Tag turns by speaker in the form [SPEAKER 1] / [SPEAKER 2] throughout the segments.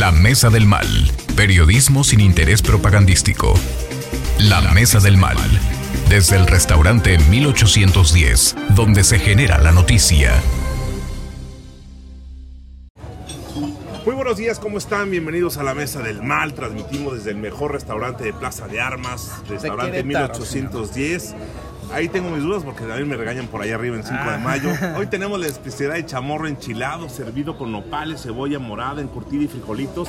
[SPEAKER 1] La Mesa del Mal. Periodismo sin interés propagandístico. La Mesa del Mal. Desde el restaurante 1810, donde se genera la noticia.
[SPEAKER 2] Muy buenos días, ¿cómo están? Bienvenidos a la Mesa del Mal. Transmitimos desde el mejor restaurante de Plaza de Armas, restaurante
[SPEAKER 3] Querétaro,
[SPEAKER 2] 1810. Ahí tengo mis dudas porque también me regañan por allá arriba en 5 de mayo. Hoy tenemos la especialidad de chamorro enchilado, servido con nopales, cebolla morada, encurtida y frijolitos.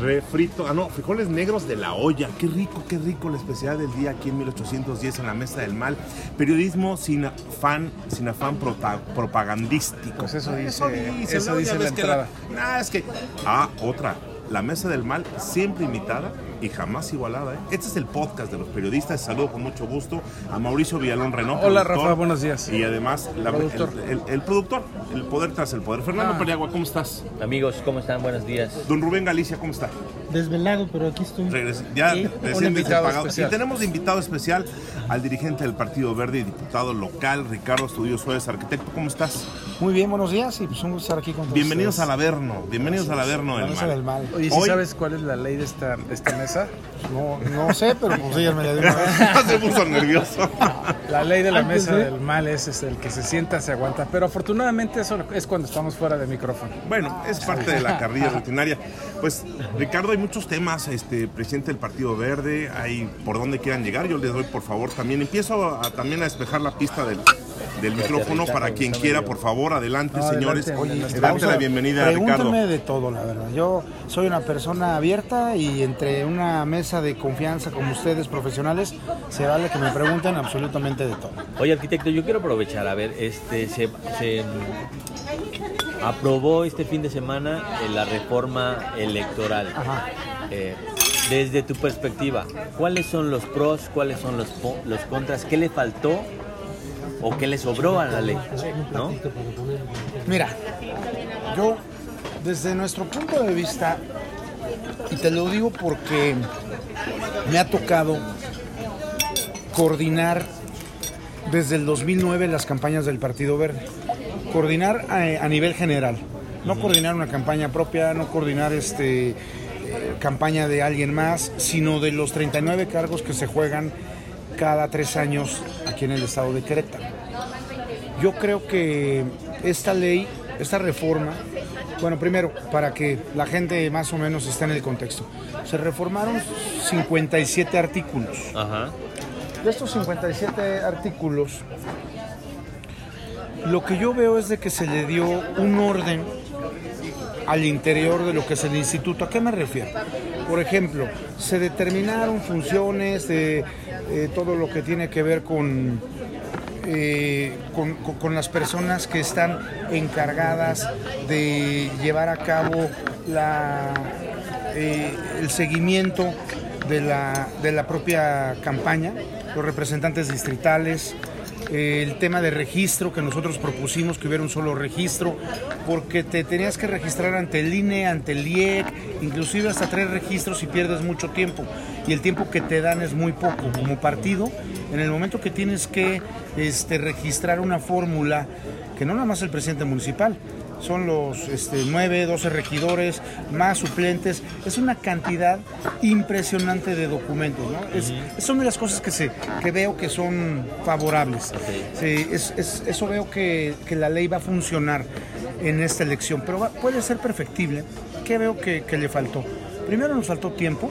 [SPEAKER 2] Refrito, ah no, frijoles negros de la olla. Qué rico, qué rico la especialidad del día aquí en 1810 en la Mesa del Mal. Periodismo sin afán, sin afán prota- propagandístico.
[SPEAKER 3] Pues eso dice-
[SPEAKER 2] dice,
[SPEAKER 3] eso dice la
[SPEAKER 2] que
[SPEAKER 3] entrada.
[SPEAKER 2] Nah, es que. Ah, otra. La Mesa del Mal, siempre imitada y jamás igualada. ¿eh? Este es el podcast de los periodistas. Saludo con mucho gusto a Mauricio Villalón Renó.
[SPEAKER 3] Hola, Rafa, buenos días.
[SPEAKER 2] Y además, la-
[SPEAKER 3] Productor.
[SPEAKER 2] El, el- el productor, el poder tras el poder. Fernando
[SPEAKER 3] Ah.
[SPEAKER 2] Periagua, ¿cómo estás?
[SPEAKER 4] Amigos, ¿cómo están? Buenos días.
[SPEAKER 2] Don Rubén Galicia, ¿cómo está?
[SPEAKER 5] Desvelado, pero aquí estoy.
[SPEAKER 2] Regresa- ya
[SPEAKER 5] Sí,
[SPEAKER 2] recién desempagado. Y tenemos de invitado especial al dirigente del Partido Verde y diputado local, Ricardo Estudio Suárez, arquitecto. ¿Cómo estás?
[SPEAKER 5] Muy bien, buenos días y pues un gusto estar aquí con todos
[SPEAKER 2] Bienvenidos
[SPEAKER 5] ustedes.
[SPEAKER 2] al Averno. Bienvenidos al Averno
[SPEAKER 5] La
[SPEAKER 2] del Mal.
[SPEAKER 5] del mal.
[SPEAKER 3] Oye, ¿sí
[SPEAKER 2] Hoy-
[SPEAKER 3] sabes cuál es la ley de esta, de esta mesa?
[SPEAKER 5] No, no sé, pero pues de una vez.
[SPEAKER 2] Se puso nervioso.
[SPEAKER 3] La ley de la
[SPEAKER 5] Antes
[SPEAKER 3] mesa
[SPEAKER 5] de-
[SPEAKER 3] del mal es, es el que se sienta, se aguanta. Pero afortunadamente eso es cuando estamos fuera de micrófono.
[SPEAKER 2] Bueno, es parte de la carrilla rutinaria. Pues, Ricardo, hay muchos temas, este, presidente del Partido Verde, hay por dónde quieran llegar. Yo les doy, por favor, también empiezo a, también a despejar la pista del, del micrófono para quien quiera, por favor, adelante,
[SPEAKER 3] No,
[SPEAKER 2] señores.
[SPEAKER 3] adelante,
[SPEAKER 5] Oye,
[SPEAKER 2] la bienvenida a Ricardo.
[SPEAKER 5] de todo, la verdad. Yo soy una persona abierta y entre una mesa de confianza como ustedes, profesionales, se vale que me pregunten absolutamente de todo.
[SPEAKER 4] Oye, arquitecto, yo quiero aprovechar, a ver, este, se, se, aprobó este fin de semana eh, la reforma electoral.
[SPEAKER 5] Ajá.
[SPEAKER 4] Eh, desde tu perspectiva, ¿cuáles son los pros, cuáles son los, po- los contras? ¿Qué le faltó o qué le sobró a la ley? ¿No?
[SPEAKER 5] Mira, yo desde nuestro punto de vista, y te lo digo porque me ha tocado coordinar desde el 2009 las campañas del Partido Verde. Coordinar a, a nivel general, no coordinar una campaña propia, no coordinar este eh, campaña de alguien más, sino de los 39 cargos que se juegan cada tres años aquí en el estado de Querétaro. Yo creo que esta ley, esta reforma, bueno, primero, para que la gente más o menos esté en el contexto, se reformaron 57 artículos.
[SPEAKER 4] Ajá.
[SPEAKER 5] De estos 57 artículos, lo que yo veo es de que se le dio un orden al interior de lo que es el instituto. ¿A qué me refiero? Por ejemplo, se determinaron funciones de eh, todo lo que tiene que ver con, eh, con, las personas que están encargadas de llevar a cabo la, eh, el seguimiento de la, de la propia campaña, los representantes distritales, el tema de registro que nosotros propusimos que hubiera un solo registro, porque te tenías que registrar ante el INE, ante el IEC, inclusive hasta tres registros y pierdes mucho tiempo. Y el tiempo que te dan es muy poco. Como partido, en el momento que tienes que este, registrar una fórmula, que no nada más el presidente municipal, son los este, 9, 12 regidores, más suplentes. Es una cantidad impresionante de documentos. ¿no? Es, Son de las cosas que, se, que veo que son favorables. Sí, es- es- eso veo que, que la ley va a funcionar en esta elección, pero va- puede ser perfectible. ¿Qué veo que, que le faltó? Primero nos faltó tiempo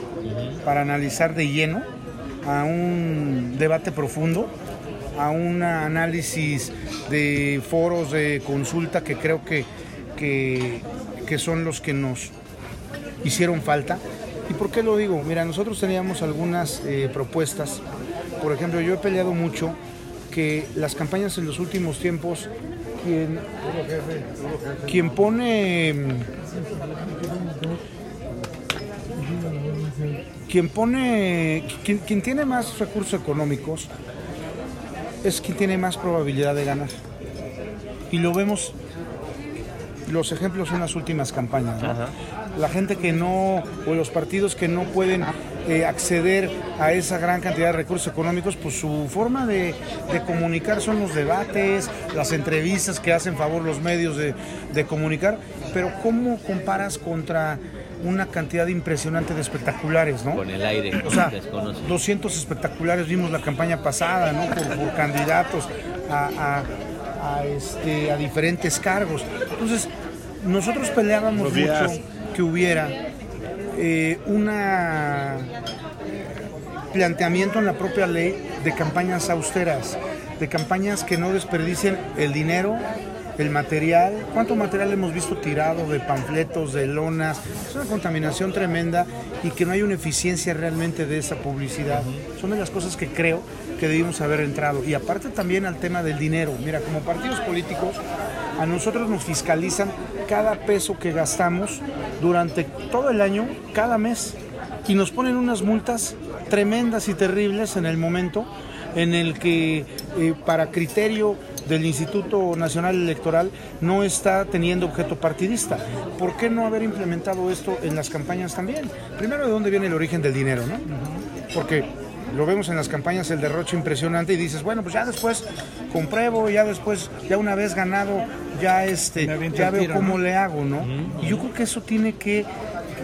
[SPEAKER 5] para analizar de lleno a un debate profundo a un análisis de foros de consulta que creo que, que, que son los que nos hicieron falta. ¿Y por qué lo digo? Mira, nosotros teníamos algunas eh, propuestas. Por ejemplo, yo he peleado mucho que las campañas en los últimos tiempos, quien, quien pone... Quien pone, quien, quien tiene más recursos económicos es quien tiene más probabilidad de ganar. Y lo vemos, los ejemplos son las últimas campañas. ¿no? La gente que no, o los partidos que no pueden eh, acceder a esa gran cantidad de recursos económicos, pues su forma de, de comunicar son los debates, las entrevistas que hacen favor los medios de, de comunicar. pero ¿cómo comparas contra una cantidad impresionante de espectaculares, ¿no?
[SPEAKER 4] Con el aire,
[SPEAKER 5] O sea,
[SPEAKER 4] desconoce.
[SPEAKER 5] 200 espectaculares vimos la campaña pasada, ¿no? Por, por candidatos a, a- a, este, a diferentes cargos. Entonces, nosotros peleábamos mucho que hubiera eh, una planteamiento en la propia ley de campañas austeras, de campañas que no desperdicien el dinero, el material. ¿Cuánto material hemos visto tirado de panfletos, de lonas? Es una contaminación tremenda y que no hay una eficiencia realmente de esa publicidad. Son de las cosas que creo que debimos haber entrado. Y aparte también al tema del dinero. Mira, como partidos políticos, a nosotros nos fiscalizan cada peso que gastamos durante todo el año, cada mes, y nos ponen unas multas tremendas y terribles en el momento en el que eh, para criterio del Instituto Nacional Electoral no está teniendo objeto partidista. ¿Por qué no haber implementado esto en las campañas también? Primero, ¿de dónde viene el origen del dinero? ¿no? Porque lo vemos en las campañas, el derroche impresionante y dices, bueno, pues ya después compruebo, ya después, ya una vez ganado, ya este, ya veo cómo le hago, ¿no? Y yo creo que eso tiene que,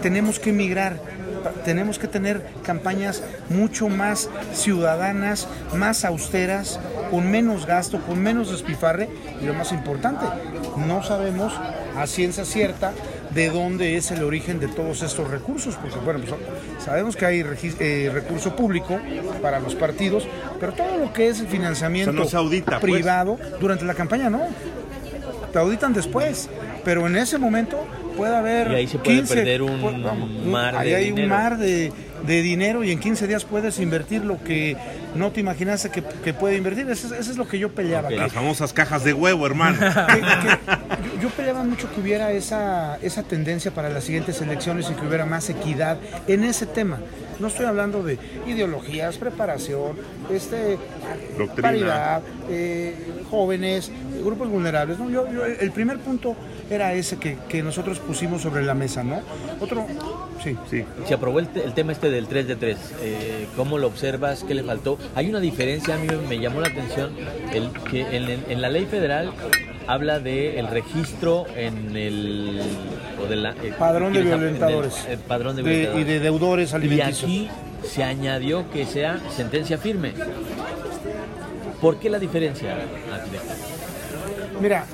[SPEAKER 5] tenemos que migrar, tenemos que tener campañas mucho más ciudadanas, más austeras, con menos gasto, con menos despifarre y lo más importante, no sabemos a ciencia cierta de dónde es el origen de todos estos recursos, porque bueno, pues, sabemos que hay eh, recurso público para los partidos, pero todo lo que es el financiamiento
[SPEAKER 2] O sea, no se audita, pues.
[SPEAKER 5] privado durante la campaña no te auditan después, pero en ese momento puede haber
[SPEAKER 4] Y ahí se puede
[SPEAKER 5] 15,
[SPEAKER 4] perder un
[SPEAKER 5] vamos,
[SPEAKER 4] mar
[SPEAKER 5] ahí
[SPEAKER 4] de
[SPEAKER 5] hay un
[SPEAKER 4] dinero.
[SPEAKER 5] mar de, de dinero y en 15 días puedes invertir lo que no te imaginaste que, que puede invertir. Eso, es- eso es lo que yo peleaba. Que-
[SPEAKER 2] Las famosas cajas de huevo, hermano.
[SPEAKER 5] que- que yo, yo peleaba mucho que hubiera esa, esa tendencia para las siguientes elecciones y que hubiera más equidad en ese tema. No estoy hablando de ideologías, preparación, este,
[SPEAKER 2] Doctrina.
[SPEAKER 5] paridad, eh, jóvenes, grupos vulnerables. ¿no? Yo- yo- el primer punto era ese que, que nosotros pusimos sobre la mesa, ¿no? Otro, sí.
[SPEAKER 2] Sí.
[SPEAKER 4] Se aprobó el, te- el tema este del 3 de 3. Eh, ¿Cómo lo observas? ¿Qué le faltó? Hay una diferencia, a mí me, llamó la atención, el, que en la ley federal habla del el registro en el... O de la, eh,
[SPEAKER 5] Padrón de
[SPEAKER 4] ¿quieres hab-
[SPEAKER 5] violentadores.
[SPEAKER 4] en el- el padrón de
[SPEAKER 5] De-
[SPEAKER 4] violentadores.
[SPEAKER 5] y de deudores
[SPEAKER 4] Y
[SPEAKER 5] alimenticios.
[SPEAKER 4] aquí se añadió que sea sentencia firme. ¿Por qué la diferencia?
[SPEAKER 5] Mira,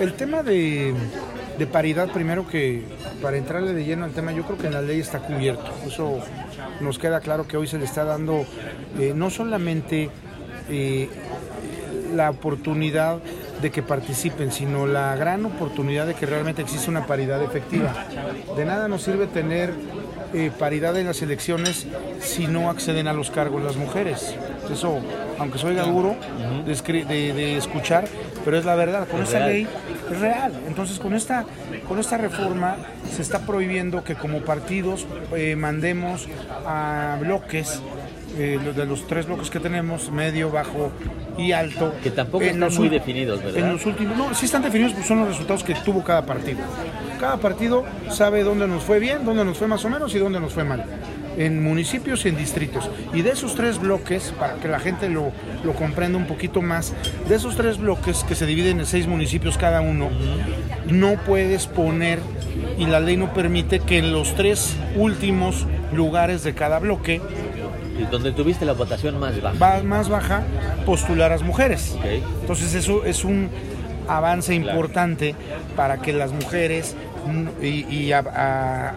[SPEAKER 5] el tema de, de paridad, primero que para entrarle de lleno al tema, yo creo que en la ley está cubierto. Eso nos queda claro que hoy se le está dando eh, no solamente eh, la oportunidad de que participen, sino la gran oportunidad de que realmente exista una paridad efectiva. De nada nos sirve tener eh, paridad en las elecciones si no acceden a los cargos las mujeres. Eso, aunque soy duro de, de- de escuchar, pero es la verdad. Con
[SPEAKER 4] Es
[SPEAKER 5] esta
[SPEAKER 4] real.
[SPEAKER 5] ley es real. Entonces, con esta, con esta reforma se está prohibiendo que como partidos eh, mandemos a bloques, eh, de los tres bloques que tenemos, medio, bajo y alto.
[SPEAKER 4] Que tampoco
[SPEAKER 5] en
[SPEAKER 4] están
[SPEAKER 5] los
[SPEAKER 4] muy definidos, ¿verdad?
[SPEAKER 5] En los últimos, no, sí están definidos, pues son los resultados que tuvo cada partido. Cada partido sabe dónde nos fue bien, dónde nos fue más o menos y dónde nos fue mal. En municipios y en distritos. Y de esos tres bloques, para que la gente lo, lo comprenda un poquito más, de esos tres bloques que se dividen en seis municipios cada uno, no puedes poner, y la ley no permite que en los tres últimos lugares de cada bloque,
[SPEAKER 4] donde tuviste la votación más baja.
[SPEAKER 5] más baja, postular a las mujeres. Entonces eso es un avance importante para que las mujeres y, y a- a- a-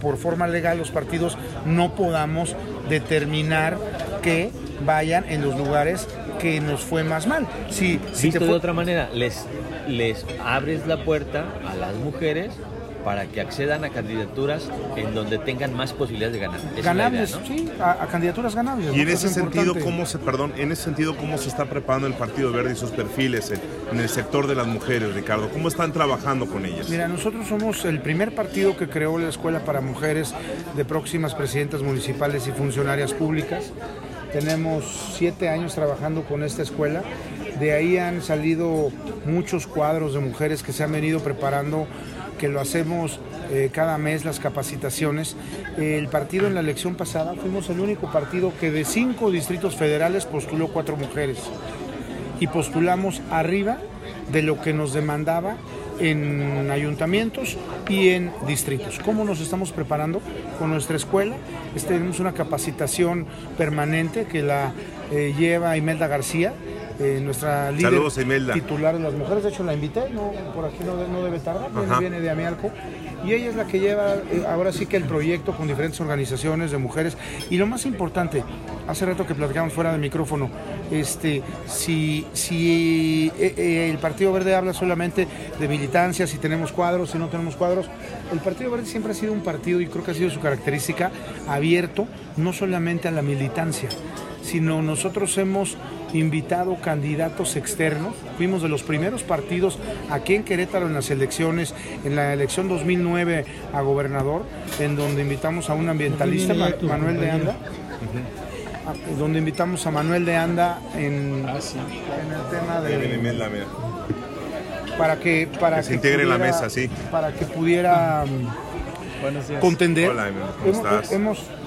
[SPEAKER 5] por forma legal los partidos no podamos determinar que vayan en los lugares que nos fue más mal. Si, si
[SPEAKER 4] Visto
[SPEAKER 5] te
[SPEAKER 4] de
[SPEAKER 5] fue-
[SPEAKER 4] otra manera, les, les abres la puerta a las mujeres para que accedan a candidaturas en donde tengan más posibilidades de ganar. Es
[SPEAKER 5] ganables,
[SPEAKER 4] idea, ¿no?
[SPEAKER 5] sí, a, a candidaturas ganables.
[SPEAKER 2] Y en ese
[SPEAKER 5] es
[SPEAKER 2] sentido,
[SPEAKER 5] importante.
[SPEAKER 2] ¿cómo se, perdón, en ese sentido, cómo se está preparando el Partido Verde y sus perfiles en, en el sector de las mujeres, Ricardo? ¿Cómo están trabajando con ellas?
[SPEAKER 5] Mira, nosotros somos el primer partido que creó la Escuela para Mujeres de próximas presidentas municipales y funcionarias públicas. Tenemos siete años trabajando con esta escuela. De ahí han salido muchos cuadros de mujeres que se han venido preparando, que lo hacemos eh, cada mes, las capacitaciones. El partido en la elección pasada fuimos el único partido que de cinco distritos federales postuló cuatro mujeres y postulamos arriba de lo que nos demandaba en ayuntamientos y en distritos. ¿Cómo nos estamos preparando con nuestra escuela? Este, tenemos una capacitación permanente que la eh, lleva Imelda García, eh, nuestra líder
[SPEAKER 2] Saludos,
[SPEAKER 5] titular de las mujeres. De hecho, la invité, no, por aquí no, no debe tardar, viene, viene de Amialco. Y ella es la que lleva eh, ahora sí que el proyecto con diferentes organizaciones de mujeres. Y lo más importante, hace rato que platicamos fuera del micrófono, este, si, si eh, el Partido Verde habla solamente de militancia, si tenemos cuadros, si no tenemos cuadros, el Partido Verde siempre ha sido un partido, y creo que ha sido su característica, abierto no solamente a la militancia, sino nosotros hemos invitado candidatos externos. Fuimos de los primeros partidos aquí en Querétaro en las elecciones, en la elección 2009 a gobernador, en donde invitamos a un ambientalista, Ma- Manuel de Anda, a- donde invitamos a Manuel de Anda en,
[SPEAKER 3] Ah, sí.
[SPEAKER 5] en el tema de
[SPEAKER 2] mira.
[SPEAKER 5] para que para
[SPEAKER 2] Que se integre en la
[SPEAKER 5] pudiera-
[SPEAKER 2] mesa, sí.
[SPEAKER 5] para que pudiera
[SPEAKER 3] Buenos días.
[SPEAKER 5] contender.
[SPEAKER 2] Hola, ¿cómo
[SPEAKER 5] hemos,
[SPEAKER 2] estás?
[SPEAKER 5] hemos, hemos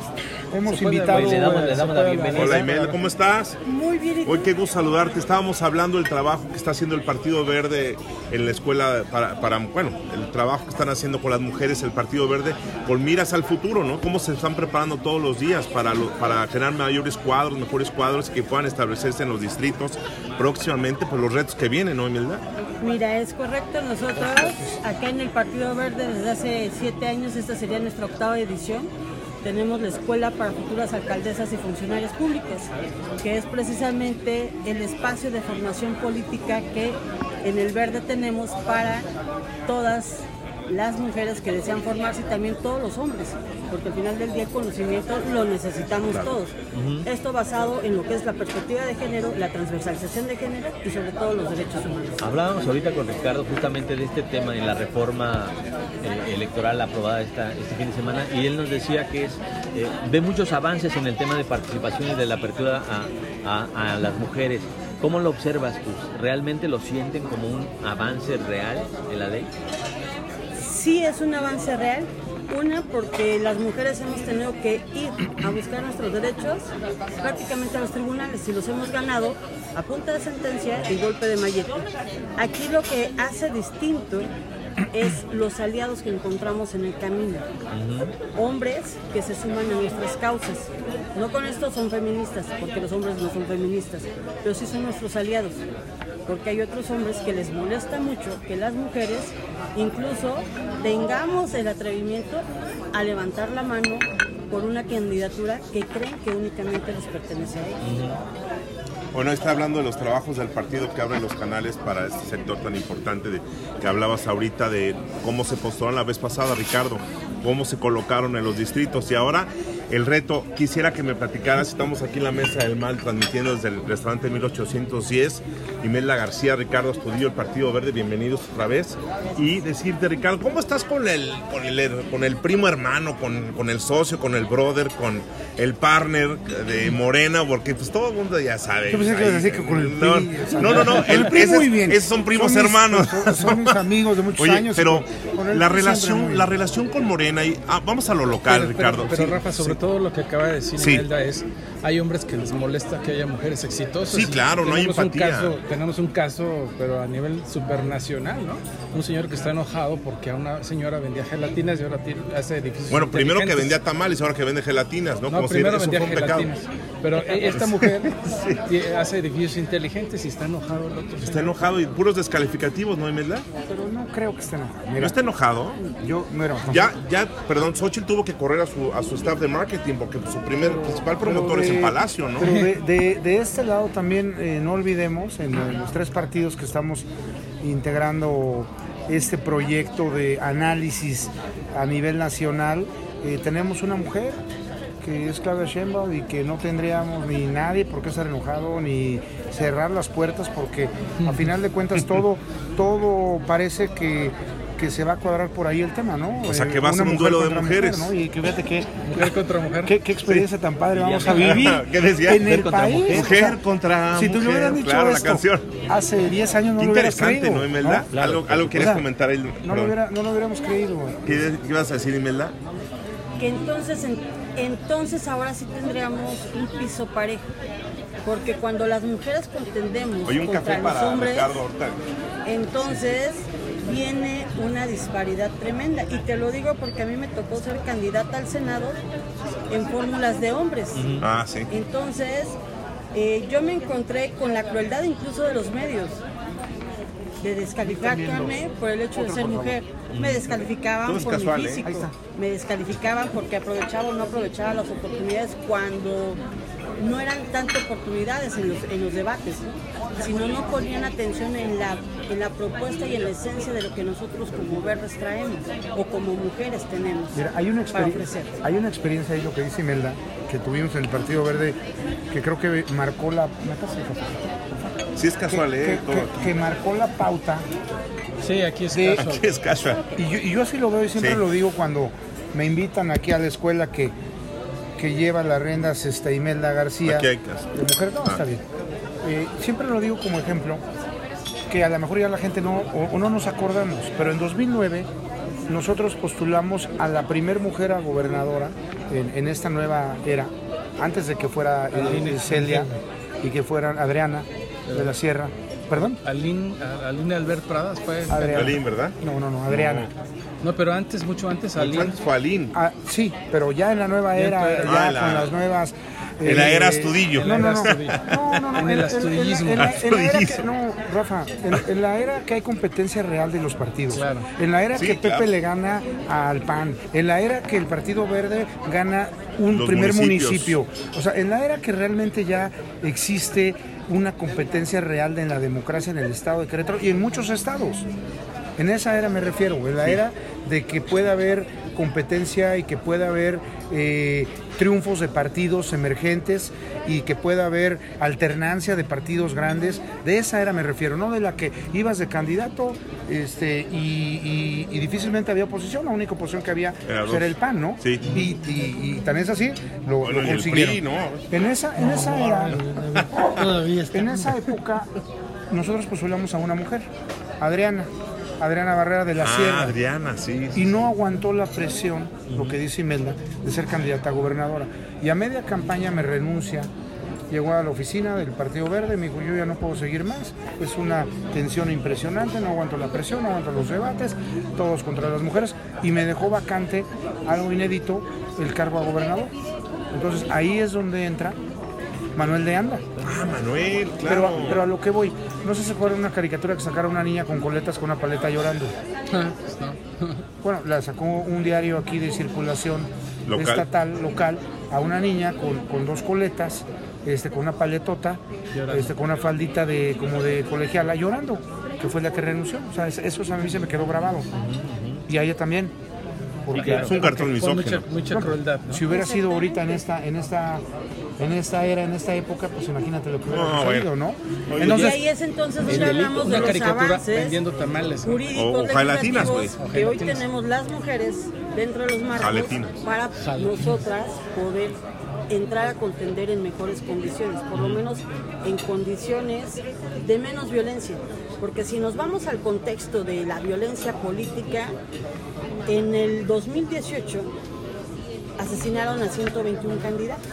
[SPEAKER 3] Puede
[SPEAKER 5] invitado
[SPEAKER 4] le damos- le
[SPEAKER 3] se
[SPEAKER 4] damos la bienvenida.
[SPEAKER 2] Hola. Imelda, ¿cómo estás?
[SPEAKER 6] Muy bien, ¿y tú?
[SPEAKER 2] Hoy qué gusto saludarte. Estábamos hablando del trabajo que está haciendo el Partido Verde en la escuela para, para, bueno, el trabajo que están haciendo con las mujeres el Partido Verde con miras al futuro, ¿no? Cómo se están preparando todos los días para, lo- para generar mayores cuadros, mejores cuadros y que puedan establecerse en los distritos próximamente por los retos que vienen, ¿no, Imelda?
[SPEAKER 6] Mira, es correcto. Nosotros, acá en el Partido Verde, desde hace siete años, esta sería nuestra octava edición. Tenemos la Escuela para Futuras Alcaldesas y Funcionarias Públicas, que es precisamente el espacio de formación política que en el Verde tenemos para todas las mujeres que desean formarse y también todos los hombres, porque al final del día el conocimiento lo necesitamos todos. Esto basado en lo que es la perspectiva de género, la transversalización de género y sobre todo los derechos humanos.
[SPEAKER 4] Hablábamos ahorita con Ricardo justamente de este tema en la reforma eh, electoral aprobada esta, este fin de semana y él nos decía que es, eh, ve muchos avances en el tema de participación y de la apertura a, a- a las mujeres. ¿Cómo lo observas tú? ¿Realmente lo sienten como un avance real en la ley?
[SPEAKER 6] Sí es un avance real. Una, porque las mujeres hemos tenido que ir a buscar nuestros derechos prácticamente a los tribunales y los hemos ganado a punta de sentencia y golpe de mallete. Aquí lo que hace distinto es los aliados que encontramos en el camino. Hombres que se suman a nuestras causas. No con esto son feministas, porque los hombres no son feministas, pero sí son nuestros aliados porque hay otros hombres que les molesta mucho que las mujeres incluso tengamos el atrevimiento a levantar la mano por una candidatura que creen que únicamente les pertenece a ellos.
[SPEAKER 2] Bueno, está hablando de los trabajos del partido que abre los canales para este sector tan importante de, que hablabas ahorita de cómo se postularon la vez pasada, Ricardo, cómo se colocaron en los distritos. Y ahora el reto, quisiera que me platicaras, estamos aquí en la Mesa del Mal transmitiendo desde el restaurante 1810, Imelda García, Ricardo Astudillo, el Partido Verde, bienvenidos otra vez y decirte, Ricardo, ¿cómo estás con el, con el, con el primo hermano, con, con el socio, con el brother, con el partner de Morena? Porque pues todo el mundo ya sabe.
[SPEAKER 5] Yo pensé que decir que con el
[SPEAKER 2] no,
[SPEAKER 5] PRI, o sea,
[SPEAKER 2] no, no, no,
[SPEAKER 5] con el
[SPEAKER 2] el-
[SPEAKER 5] PRI
[SPEAKER 2] ese-
[SPEAKER 5] muy bien.
[SPEAKER 2] Esos son primos
[SPEAKER 5] Son mis-
[SPEAKER 2] hermanos.
[SPEAKER 5] son- son mis amigos de muchos
[SPEAKER 2] Oye,
[SPEAKER 5] años
[SPEAKER 2] Pero
[SPEAKER 5] con- con el
[SPEAKER 2] la relación, la relación con Morena y ah, vamos a lo local,
[SPEAKER 3] Pero,
[SPEAKER 2] Ricardo.
[SPEAKER 3] pero, pero,
[SPEAKER 2] Sí,
[SPEAKER 3] Rafa, sobre todo lo que acaba de decir
[SPEAKER 2] Sí.
[SPEAKER 3] Imelda es, hay hombres que les molesta que haya mujeres exitosas.
[SPEAKER 2] Sí,
[SPEAKER 3] y
[SPEAKER 2] claro, no hay
[SPEAKER 3] tenemos un
[SPEAKER 2] empatía.
[SPEAKER 3] caso- tenemos un caso, pero a nivel supernacional, ¿no? Un señor que está enojado porque a una señora vendía gelatinas y ahora hace edificios
[SPEAKER 2] Bueno, primero que vendía tamales, ahora que vende gelatinas, ¿no?
[SPEAKER 3] No,
[SPEAKER 2] Como
[SPEAKER 3] primero vendía
[SPEAKER 2] pecado.
[SPEAKER 3] gelatinas. Pero e- esta mujer hace edificios inteligentes y está enojado el otro.
[SPEAKER 2] Está
[SPEAKER 3] señor.
[SPEAKER 2] enojado y puros descalificativos, ¿no, Imelda?
[SPEAKER 5] Pero no creo que esté enojado.
[SPEAKER 2] ¿No está enojado?
[SPEAKER 5] yo, mira,
[SPEAKER 2] Ya, ya, perdón, Xochitl tuvo que correr a su, a su staff de marketing porque su primer principal promotor es en Palacio, ¿no?
[SPEAKER 5] Pero de, de- de este lado también eh, no olvidemos, en, en los tres partidos que estamos integrando este proyecto de análisis a nivel nacional, eh, tenemos una mujer que es Claudia Sheinbaum y que no tendríamos ni nadie por qué estar enojado ni cerrar las puertas porque a final de cuentas todo todo parece que que se va a cuadrar por ahí el tema, ¿no?
[SPEAKER 2] O sea,
[SPEAKER 5] Eh,
[SPEAKER 2] que va a ser un duelo de mujeres.
[SPEAKER 5] mujer, ¿no? Y que fíjate que
[SPEAKER 3] Mujer contra mujer.
[SPEAKER 5] ¿Qué, qué experiencia tan padre vamos a vivir
[SPEAKER 2] ¿Qué decía?
[SPEAKER 5] en
[SPEAKER 4] Mujer
[SPEAKER 5] el
[SPEAKER 4] contra
[SPEAKER 5] país.
[SPEAKER 4] mujer.
[SPEAKER 5] O sea,
[SPEAKER 2] Mujer contra
[SPEAKER 5] si te
[SPEAKER 2] mujer,
[SPEAKER 5] hubieran dicho
[SPEAKER 2] claro, la
[SPEAKER 5] esto
[SPEAKER 2] canción.
[SPEAKER 5] hace 10 años no
[SPEAKER 2] Qué
[SPEAKER 5] lo hubieras
[SPEAKER 2] interesante,
[SPEAKER 5] creído.
[SPEAKER 2] ¿no, Imelda?
[SPEAKER 5] ¿no?
[SPEAKER 4] Claro,
[SPEAKER 2] algo algo quieres
[SPEAKER 5] supuesto.
[SPEAKER 2] comentar ahí.
[SPEAKER 5] No, lo hubiera- no lo hubiéramos creído. güey.
[SPEAKER 2] ¿Qué, qué ibas a decir, Imelda?
[SPEAKER 6] Que entonces, en- entonces ahora sí tendríamos un piso parejo. Porque cuando las mujeres contendemos
[SPEAKER 2] Oye, un
[SPEAKER 6] contra
[SPEAKER 2] café
[SPEAKER 6] los
[SPEAKER 2] para
[SPEAKER 6] hombres,
[SPEAKER 2] Ricardo
[SPEAKER 6] entonces tiene una disparidad tremenda. Y te lo digo porque a mí me tocó ser candidata al Senado en fórmulas de hombres.
[SPEAKER 2] Ah, sí.
[SPEAKER 6] Entonces, eh, yo me encontré con la crueldad incluso de los medios de descalificarme por el hecho de ser mujer. Me descalificaban por
[SPEAKER 2] casual,
[SPEAKER 6] mi
[SPEAKER 2] ¿eh?
[SPEAKER 6] físico. Me descalificaban porque aprovechaba o no aprovechaba las oportunidades cuando no eran tanto oportunidades en los, en los debates, ¿no? sino no ponían atención en la, en la propuesta y en la esencia de lo que nosotros como verdes traemos o como mujeres tenemos
[SPEAKER 5] Mira, hay una,
[SPEAKER 6] para
[SPEAKER 5] experiencia,
[SPEAKER 6] ofrecer.
[SPEAKER 5] hay una experiencia ahí, lo que dice Imelda, que tuvimos en el Partido Verde, que creo que marcó la...
[SPEAKER 2] Sí es
[SPEAKER 5] Que,
[SPEAKER 2] casual, ¿eh?
[SPEAKER 5] que-
[SPEAKER 2] Todo
[SPEAKER 5] que- marcó la pauta.
[SPEAKER 3] Sí, aquí es
[SPEAKER 5] De-
[SPEAKER 3] casual.
[SPEAKER 2] Aquí es casual.
[SPEAKER 5] Y yo, y yo así lo veo y siempre
[SPEAKER 2] Sí.
[SPEAKER 5] lo digo cuando me invitan aquí a la escuela que, que lleva las rendas este, Imelda García.
[SPEAKER 2] Aquí hay.
[SPEAKER 5] De mujer, no,
[SPEAKER 2] Ah.
[SPEAKER 5] está bien. Eh, siempre lo digo como ejemplo, que a lo mejor ya la gente no, o, o no nos acordamos, pero en 2009 nosotros postulamos a la primer mujer a gobernadora en, en esta nueva era, antes de que fuera eh, Celia y que fuera Adriana de la Sierra. ¿Perdón?
[SPEAKER 3] Aline, Aline Albert Pradas fue.
[SPEAKER 5] Adriana.
[SPEAKER 2] Alín, ¿verdad?
[SPEAKER 5] No, no, no, Adriana.
[SPEAKER 3] No, pero antes, mucho antes, Aline.
[SPEAKER 2] Antes fue Alín.
[SPEAKER 5] Ah, sí, pero ya en la nueva era,
[SPEAKER 3] en-
[SPEAKER 5] ya
[SPEAKER 2] Ah, la-
[SPEAKER 5] con las nuevas...
[SPEAKER 2] en la
[SPEAKER 5] eh,
[SPEAKER 2] era Astudillo.
[SPEAKER 5] No, no, no.
[SPEAKER 3] Astudillo.
[SPEAKER 5] No, no, no,
[SPEAKER 3] En el astudillismo.
[SPEAKER 5] en la- en la era que- no, Rafa, en, en la era que hay competencia real de los partidos.
[SPEAKER 3] Claro.
[SPEAKER 5] En la era
[SPEAKER 2] Sí,
[SPEAKER 5] que Pepe
[SPEAKER 2] claro.
[SPEAKER 5] le gana al PAN. En la era que el Partido Verde gana un
[SPEAKER 2] Los
[SPEAKER 5] primer
[SPEAKER 2] municipios.
[SPEAKER 5] municipio. O sea, en la era que realmente ya existe una competencia real en la democracia en el estado de Querétaro y en muchos estados. En esa era me refiero, en la era de que pueda haber competencia y que pueda haber eh, triunfos de partidos emergentes y que pueda haber alternancia de partidos grandes. De esa era me refiero, no de la que ibas de candidato este, y, y- y difícilmente había oposición. La única oposición que había
[SPEAKER 2] Era
[SPEAKER 5] pues, era el PAN, ¿no?
[SPEAKER 2] Sí.
[SPEAKER 5] Y, y, y tan es así, lo,
[SPEAKER 2] Bueno,
[SPEAKER 5] lo
[SPEAKER 2] y el
[SPEAKER 5] consiguieron.
[SPEAKER 2] PRI, ¿no?
[SPEAKER 5] En esa, en esa era, en esa época, nosotros postulamos a una mujer, Adriana, Adriana Barrera de la
[SPEAKER 2] Ah,
[SPEAKER 5] Sierra.
[SPEAKER 2] Adriana, sí. sí.
[SPEAKER 5] Y no aguantó la presión, lo que dice Imelda, de ser candidata a gobernadora. Y a media campaña me renuncia. Llegó a la oficina del Partido Verde, me dijo, yo ya no puedo seguir más. Es una tensión impresionante, no aguanto la presión, no aguanto los debates, todos contra las mujeres. Y me dejó vacante, algo inédito, el cargo a gobernador. Entonces ahí es donde entra Manuel de Anda.
[SPEAKER 2] Ah, Manuel,
[SPEAKER 5] Pero,
[SPEAKER 2] claro.
[SPEAKER 5] pero a lo que voy, no sé si fue una caricatura que sacaron una niña con coletas con una paleta llorando.
[SPEAKER 3] Ah, no.
[SPEAKER 5] Bueno, la sacó un diario aquí de circulación
[SPEAKER 2] Local.
[SPEAKER 5] estatal, local, a una niña con, con dos coletas, este, con una paletota, este, con una faldita de como de colegiala, llorando, que fue la que renunció. O sea, es- eso a mí se me quedó grabado. Y a ella también. Porque,
[SPEAKER 2] Es un cartón
[SPEAKER 3] Con mucha,
[SPEAKER 2] misógino.
[SPEAKER 3] mucha crueldad. ¿no?
[SPEAKER 5] si hubiera sido ahorita en esta, en esta, en esta era, en esta época, pues imagínate lo que hubiera
[SPEAKER 2] No,
[SPEAKER 5] sucedido, ¿no?
[SPEAKER 2] Oye,
[SPEAKER 6] y
[SPEAKER 5] Entonces,
[SPEAKER 6] ahí es entonces donde hablamos de
[SPEAKER 3] una
[SPEAKER 6] los
[SPEAKER 3] caricatura
[SPEAKER 6] avances
[SPEAKER 3] vendiendo tamales. ¿no?
[SPEAKER 6] jurídicos,
[SPEAKER 2] O jalatinas, güey.
[SPEAKER 6] que hoy tenemos las mujeres dentro de los marcos
[SPEAKER 2] Jalatinas.
[SPEAKER 6] para nosotras poder entrar a contender en mejores condiciones, por lo menos en condiciones de menos violencia. Porque si nos vamos al contexto de la violencia política, en el 2018 asesinaron a 121 candidatos,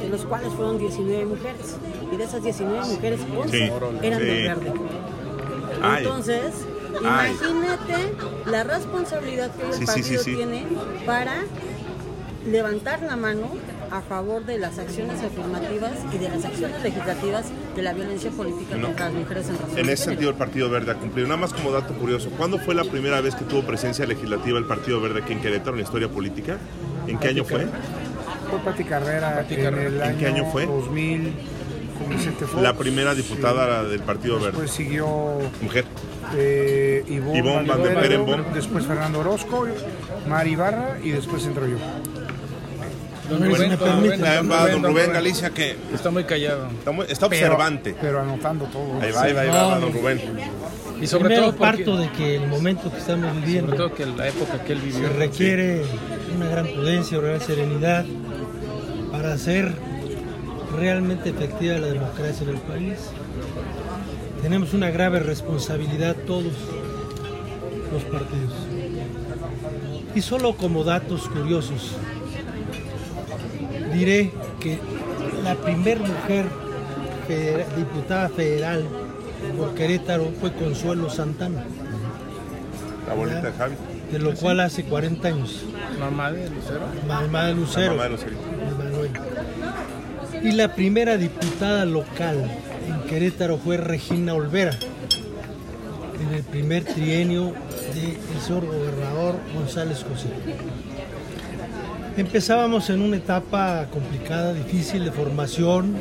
[SPEAKER 6] de los cuales fueron 19 mujeres. Y de esas 19 mujeres, 11
[SPEAKER 2] Sí,
[SPEAKER 6] eran
[SPEAKER 2] sí.
[SPEAKER 6] del verde. Entonces,
[SPEAKER 2] Ay.
[SPEAKER 6] imagínate la responsabilidad que el partido tiene para levantar la mano a favor de las acciones afirmativas y de las acciones legislativas de la violencia política
[SPEAKER 2] No.
[SPEAKER 6] contra las mujeres en razón
[SPEAKER 2] En ese sentido, el Partido Verde ha cumplido. Nada más como dato curioso, ¿cuándo fue la primera vez que tuvo presencia legislativa el Partido Verde aquí en Querétaro en la historia política? ¿En qué año fue?
[SPEAKER 5] fue Pati Carrera
[SPEAKER 3] Pati
[SPEAKER 5] en
[SPEAKER 3] Carrera.
[SPEAKER 5] el
[SPEAKER 2] ¿En
[SPEAKER 5] año
[SPEAKER 2] qué año fue?
[SPEAKER 5] 2000, con Vicente Fox.
[SPEAKER 2] La primera diputada del Partido Verde.
[SPEAKER 5] Después siguió
[SPEAKER 2] Mujer.
[SPEAKER 5] eh, Ivonne,
[SPEAKER 2] Ivonne
[SPEAKER 5] Van después Fernando Orozco, Mari Barra y después entro yo.
[SPEAKER 3] Don
[SPEAKER 7] Bueno,
[SPEAKER 3] Rubén, don Rubén, don Rubén,
[SPEAKER 2] Rubén. Galicia que
[SPEAKER 3] Está muy callado.
[SPEAKER 2] está, muy- está
[SPEAKER 5] Pero-
[SPEAKER 2] observante.
[SPEAKER 5] Pero, anotando todo.
[SPEAKER 2] Ahí va, ahí va, ahí va, va don Rubén.
[SPEAKER 3] Y sobre
[SPEAKER 7] Primero
[SPEAKER 3] todo porque,
[SPEAKER 7] parto de que el momento que estamos
[SPEAKER 3] sobre
[SPEAKER 7] viviendo
[SPEAKER 3] todo que la época que él vivió.
[SPEAKER 7] se requiere una gran prudencia, una gran serenidad para hacer realmente efectiva la democracia en el país. Tenemos una grave responsabilidad todos los partidos. Y solo como datos curiosos, diré que la primer mujer diputada federal por Querétaro fue Consuelo Santana.
[SPEAKER 2] La abuelita de Javi.
[SPEAKER 7] de lo cual hace 40 años.
[SPEAKER 3] Mamá de Lucero.
[SPEAKER 7] Mamá de
[SPEAKER 2] La
[SPEAKER 7] Lucero.
[SPEAKER 2] mamá de Lucero.
[SPEAKER 7] de. Y la primera diputada local en Querétaro fue Regina Olvera, en el primer trienio del señor gobernador González José. Empezábamos en una etapa complicada, difícil de formación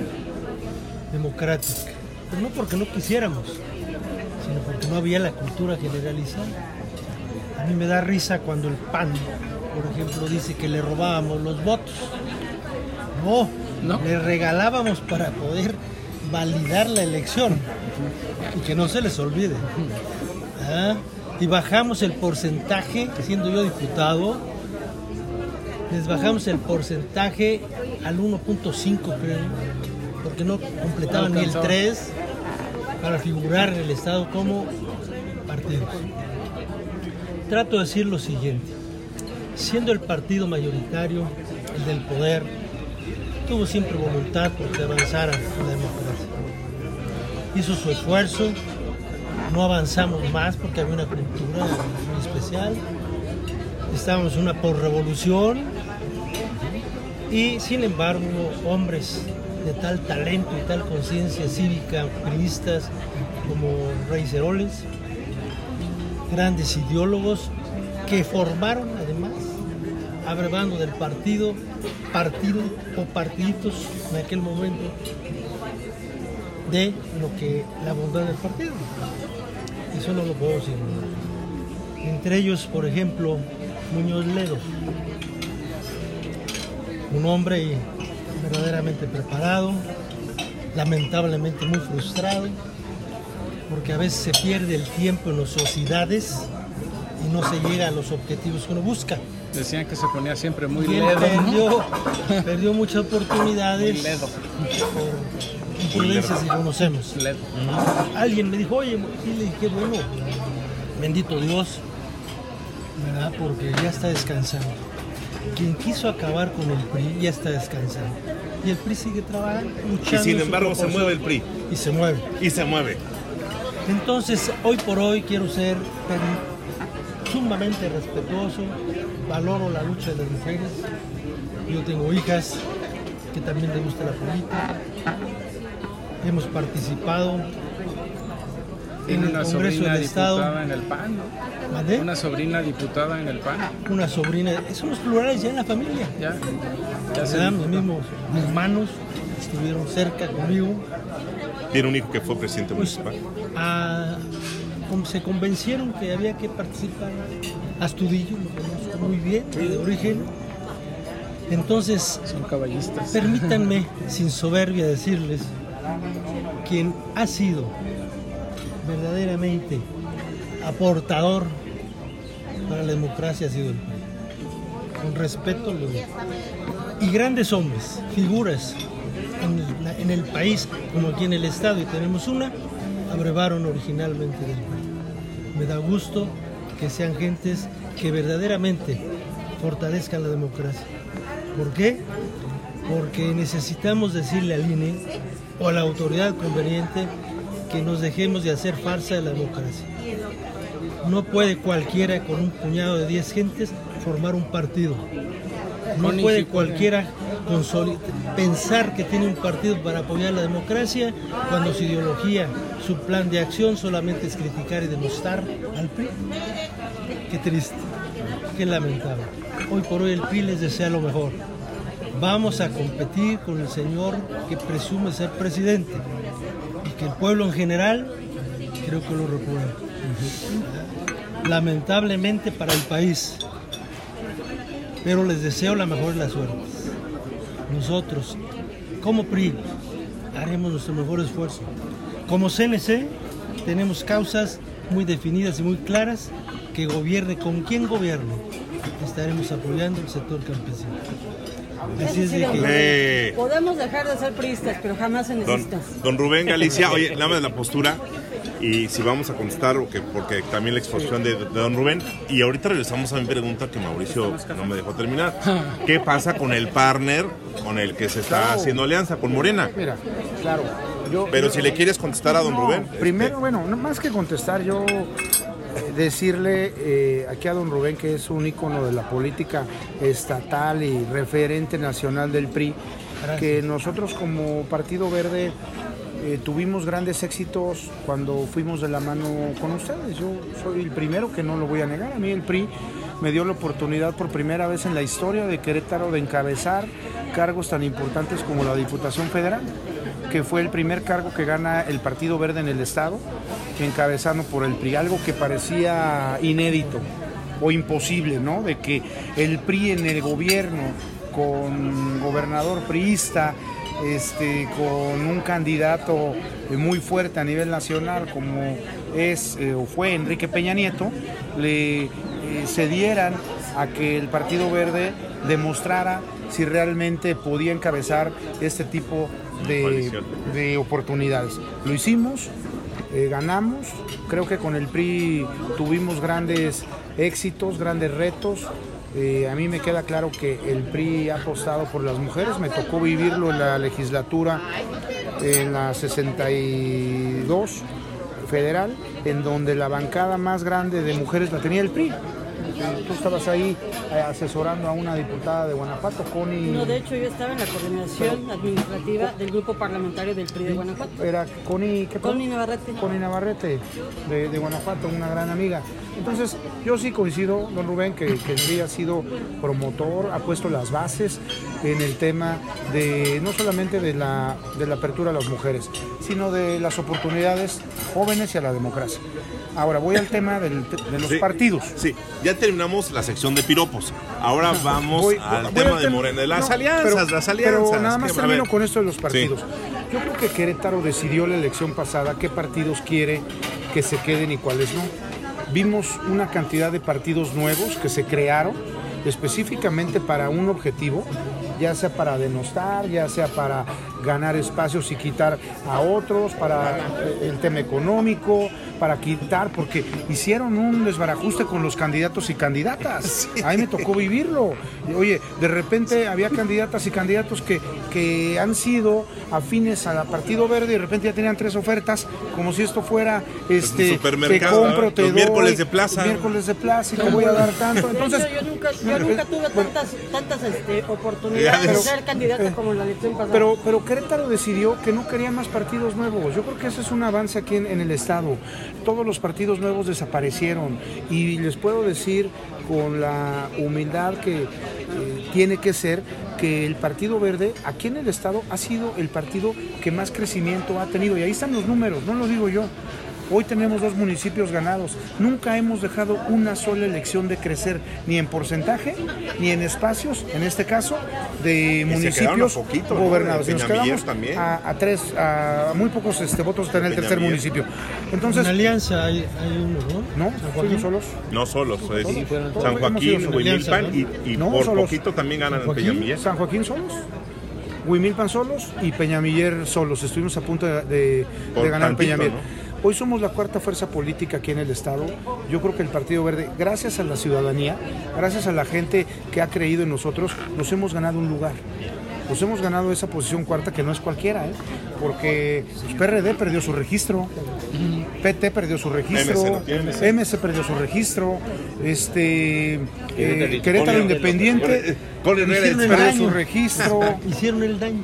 [SPEAKER 7] democrática, pero no porque no quisiéramos, sino porque no había la cultura generalizada. A mí me da risa cuando el PAN, por ejemplo, dice que le robábamos los votos. No,
[SPEAKER 3] No.
[SPEAKER 7] le regalábamos para poder validar la elección y que no se les olvide. Ah, Y bajamos el porcentaje, siendo yo diputado, les bajamos el porcentaje al 1.5 creo, porque no completaban ni el
[SPEAKER 3] alcanzaba.
[SPEAKER 7] 3 para figurar en el Estado como partidos. Trato de decir lo siguiente, siendo el partido mayoritario, el del poder, tuvo siempre voluntad por que avanzara la democracia. Hizo su esfuerzo, no avanzamos más porque había una cultura muy especial, estábamos en una porrevolución y sin embargo hombres de tal talento y tal conciencia cívica, priistas como Rey Ceroles, grandes ideólogos que formaron además, abrevando del partido, partido o partiditos en aquel momento de lo que la bondad del partido. Eso no lo puedo decir. Entre ellos, por ejemplo, Muñoz Ledo, un hombre verdaderamente preparado, lamentablemente muy frustrado, porque a veces se pierde el tiempo en ociosidades y no se llega a los objetivos que uno busca.
[SPEAKER 3] Decían que se ponía siempre muy ledo.
[SPEAKER 7] perdió muchas oportunidades
[SPEAKER 3] Muy ledo.
[SPEAKER 7] por imprudencias que conocemos.
[SPEAKER 3] Ledo.
[SPEAKER 7] Alguien me dijo, oye, y le dije, bueno, bendito Dios, ¿verdad? Porque ya está descansando. Quien quiso acabar con el PRI ya está descansando. Y el PRI sigue trabajando, luchando.
[SPEAKER 2] Y sin embargo se mueve el PRI.
[SPEAKER 7] Y se mueve.
[SPEAKER 2] Y se mueve.
[SPEAKER 7] Entonces, hoy por hoy quiero ser sumamente respetuoso, valoro la lucha de las mujeres. Yo tengo hijas que también les gusta la política. Hemos participado en el Congreso del Estado.
[SPEAKER 3] en el PAN, ¿no?
[SPEAKER 7] ¿Mandé?
[SPEAKER 3] Una sobrina diputada en el PAN.
[SPEAKER 7] Una sobrina. Somos plurales ya en la familia.
[SPEAKER 3] Ya. Ya se
[SPEAKER 7] ¿verdad? Mis mismos mis hermanos estuvieron cerca conmigo.
[SPEAKER 2] Tiene un hijo que fue presidente
[SPEAKER 7] Pues,
[SPEAKER 2] municipal.
[SPEAKER 7] a- como se convencieron que había que participar. Astudillo, lo conozco muy bien, de origen. Entonces,
[SPEAKER 3] son caballistas.
[SPEAKER 7] permítanme, sin soberbia, decirles, quien ha sido verdaderamente aportador para la democracia ha sido el PRI. Con respeto lo digo. Y grandes hombres, figuras en, el país, como aquí en el Estado, y tenemos una, abrevaron originalmente del PRI. Me da gusto que sean gentes que verdaderamente fortalezcan la democracia. ¿Por qué? Porque necesitamos decirle al INE o a la autoridad conveniente que nos dejemos de hacer farsa de la democracia. No puede cualquiera con un puñado de 10 gentes formar un partido. No puede cualquiera pensar que tiene un partido para apoyar la democracia cuando su ideología, su plan de acción solamente es criticar y demostrar al PRI. Qué triste, qué lamentable. Hoy por hoy el PRI les desea lo mejor. Vamos a competir con el señor que presume ser presidente y que el pueblo en general creo que lo reprueba. Lamentablemente para el país, pero les deseo la mejor de las suertes. Nosotros, como PRI, haremos nuestro mejor esfuerzo. Como CNC, tenemos causas muy definidas y muy claras que gobierne con quien gobierne. Estaremos apoyando el sector campesino. Así es de que...
[SPEAKER 6] Podemos dejar de ser priistas, pero jamás se
[SPEAKER 2] don, don Rubén Galicia, oye, nada más la postura. Y si vamos a contestar, o que- porque también la exposición de, de don Rubén. Y ahorita regresamos a mi pregunta que Mauricio no me dejó terminar. ¿Qué pasa con el partner con el que se está haciendo alianza, con Morena?
[SPEAKER 5] Mira, claro. Yo,
[SPEAKER 2] Pero
[SPEAKER 5] yo-
[SPEAKER 2] si le quieres contestar a don
[SPEAKER 5] No,
[SPEAKER 2] Rubén.
[SPEAKER 5] Primero,
[SPEAKER 2] este,
[SPEAKER 5] bueno, no más que contestar, yo decirle eh, aquí a don Rubén, que es un ícono de la política estatal y referente nacional del PRI, que nosotros como Partido Verde eh, tuvimos grandes éxitos cuando fuimos de la mano con ustedes. Yo soy el primero que no lo voy a negar. A mí el PRI me dio la oportunidad por primera vez en la historia de Querétaro de encabezar cargos tan importantes como la Diputación Federal, que fue el primer cargo que gana el Partido Verde en el Estado, encabezando por el PRI, algo que parecía inédito o imposible, ¿no? De que el PRI en el gobierno, con gobernador priista, este, con un candidato muy fuerte a nivel nacional como es eh, o fue Enrique Peña Nieto, le eh, cedieran a que el Partido Verde demostrara si realmente podía encabezar este tipo de oportunidades. Lo hicimos, eh, ganamos, creo que con el PRI tuvimos grandes éxitos, grandes retos. Eh, a mí me queda claro que el PRI ha apostado por las mujeres, me tocó vivirlo en la legislatura en la 62 federal, en donde la bancada más grande de mujeres la tenía el PRI. Eh, Tú estabas ahí eh, asesorando a una diputada de Guanajuato, Connie.
[SPEAKER 6] No, de hecho yo estaba en la coordinación administrativa del grupo parlamentario del PRI de Guanajuato.
[SPEAKER 5] Era Connie, ¿qué
[SPEAKER 6] Connie Navarrete.
[SPEAKER 5] Connie Navarrete, de, de Guanajuato, una gran amiga. Entonces, yo sí coincido, don Rubén, que, que sí ha sido promotor, ha puesto las bases en el tema de no solamente de la, de la apertura a las mujeres, sino de las oportunidades jóvenes y a la democracia. Ahora voy al tema del- de los
[SPEAKER 2] Sí.
[SPEAKER 5] partidos.
[SPEAKER 2] Sí, ya terminamos la sección de piropos. Ahora vamos
[SPEAKER 5] Voy-
[SPEAKER 2] al
[SPEAKER 5] voy
[SPEAKER 2] tema de Morena, de las
[SPEAKER 5] no,
[SPEAKER 2] alianzas,
[SPEAKER 5] pero-
[SPEAKER 2] las alianzas.
[SPEAKER 5] Pero nada más
[SPEAKER 2] ¿Qué- a
[SPEAKER 5] termino con esto de los
[SPEAKER 2] Sí.
[SPEAKER 5] partidos. Yo creo que Querétaro decidió la elección pasada qué partidos quiere que se queden y cuáles no. Vimos una cantidad de partidos nuevos que se crearon específicamente para un objetivo, ya sea para denostar, ya sea para ganar espacios y quitar a otros, para el tema económico, para quitar, porque hicieron un desbarajuste con los candidatos y candidatas. A mí me tocó vivirlo. Oye, de repente había candidatas y candidatos que, que han sido afines al Partido Verde y de repente ya tenían tres ofertas, como si esto fuera este te
[SPEAKER 2] supermercado,
[SPEAKER 5] compro,
[SPEAKER 2] ¿no?
[SPEAKER 5] te
[SPEAKER 2] Los
[SPEAKER 5] doy,
[SPEAKER 2] miércoles de plaza.
[SPEAKER 5] miércoles de plaza y te voy a dar tanto. Entonces,
[SPEAKER 6] hecho, yo nunca, yo nunca tuve tantas, tantas este, oportunidades
[SPEAKER 2] Pero-
[SPEAKER 6] candidata como en la elección pasada.
[SPEAKER 5] Pero, pero Querétaro decidió que no quería más partidos nuevos. Yo creo que ese es un avance aquí en, en el Estado. Todos los partidos nuevos desaparecieron. Y les puedo decir con la humildad que eh, tiene que ser que el Partido Verde aquí en el Estado ha sido el partido que más crecimiento ha tenido. Y ahí están los números, no lo digo yo. Hoy tenemos dos municipios ganados. Nunca hemos dejado una sola elección de crecer, ni en porcentaje, ni en espacios, en este caso, de municipios
[SPEAKER 2] poquito, ¿no?
[SPEAKER 5] gobernados.
[SPEAKER 2] En
[SPEAKER 5] Y nos quedamos
[SPEAKER 2] también.
[SPEAKER 5] a, a tres, a muy pocos este, votos está en el tercer municipio.
[SPEAKER 7] En
[SPEAKER 5] Entonces,
[SPEAKER 7] alianza hay, hay uno, ¿no?
[SPEAKER 5] no,
[SPEAKER 7] San Joaquín.
[SPEAKER 5] solos.
[SPEAKER 2] No solos, es
[SPEAKER 4] Sí,
[SPEAKER 2] San Joaquín, Huimilpan y, y
[SPEAKER 5] ¿no?
[SPEAKER 2] por
[SPEAKER 5] solos.
[SPEAKER 2] poquito también ganan en Peñamiller.
[SPEAKER 5] San Joaquín solos, Huimilpan solos y Peñamiller solos. Estuvimos a punto de, de- de ganar
[SPEAKER 2] tantito,
[SPEAKER 5] Peñamiller.
[SPEAKER 2] ¿no?
[SPEAKER 5] Hoy somos la cuarta fuerza política aquí en el Estado. Yo creo que el Partido Verde, gracias a la ciudadanía, gracias a la gente que ha creído en nosotros, nos hemos ganado un lugar. Nos hemos ganado esa posición cuarta que no es cualquiera, ¿eh? porque pues, PRD perdió su registro, PT perdió su registro,
[SPEAKER 2] MC no.
[SPEAKER 5] MC perdió su registro, este eh? Querétaro
[SPEAKER 2] Con-
[SPEAKER 5] Independiente perdió su registro.
[SPEAKER 7] Hicieron el daño.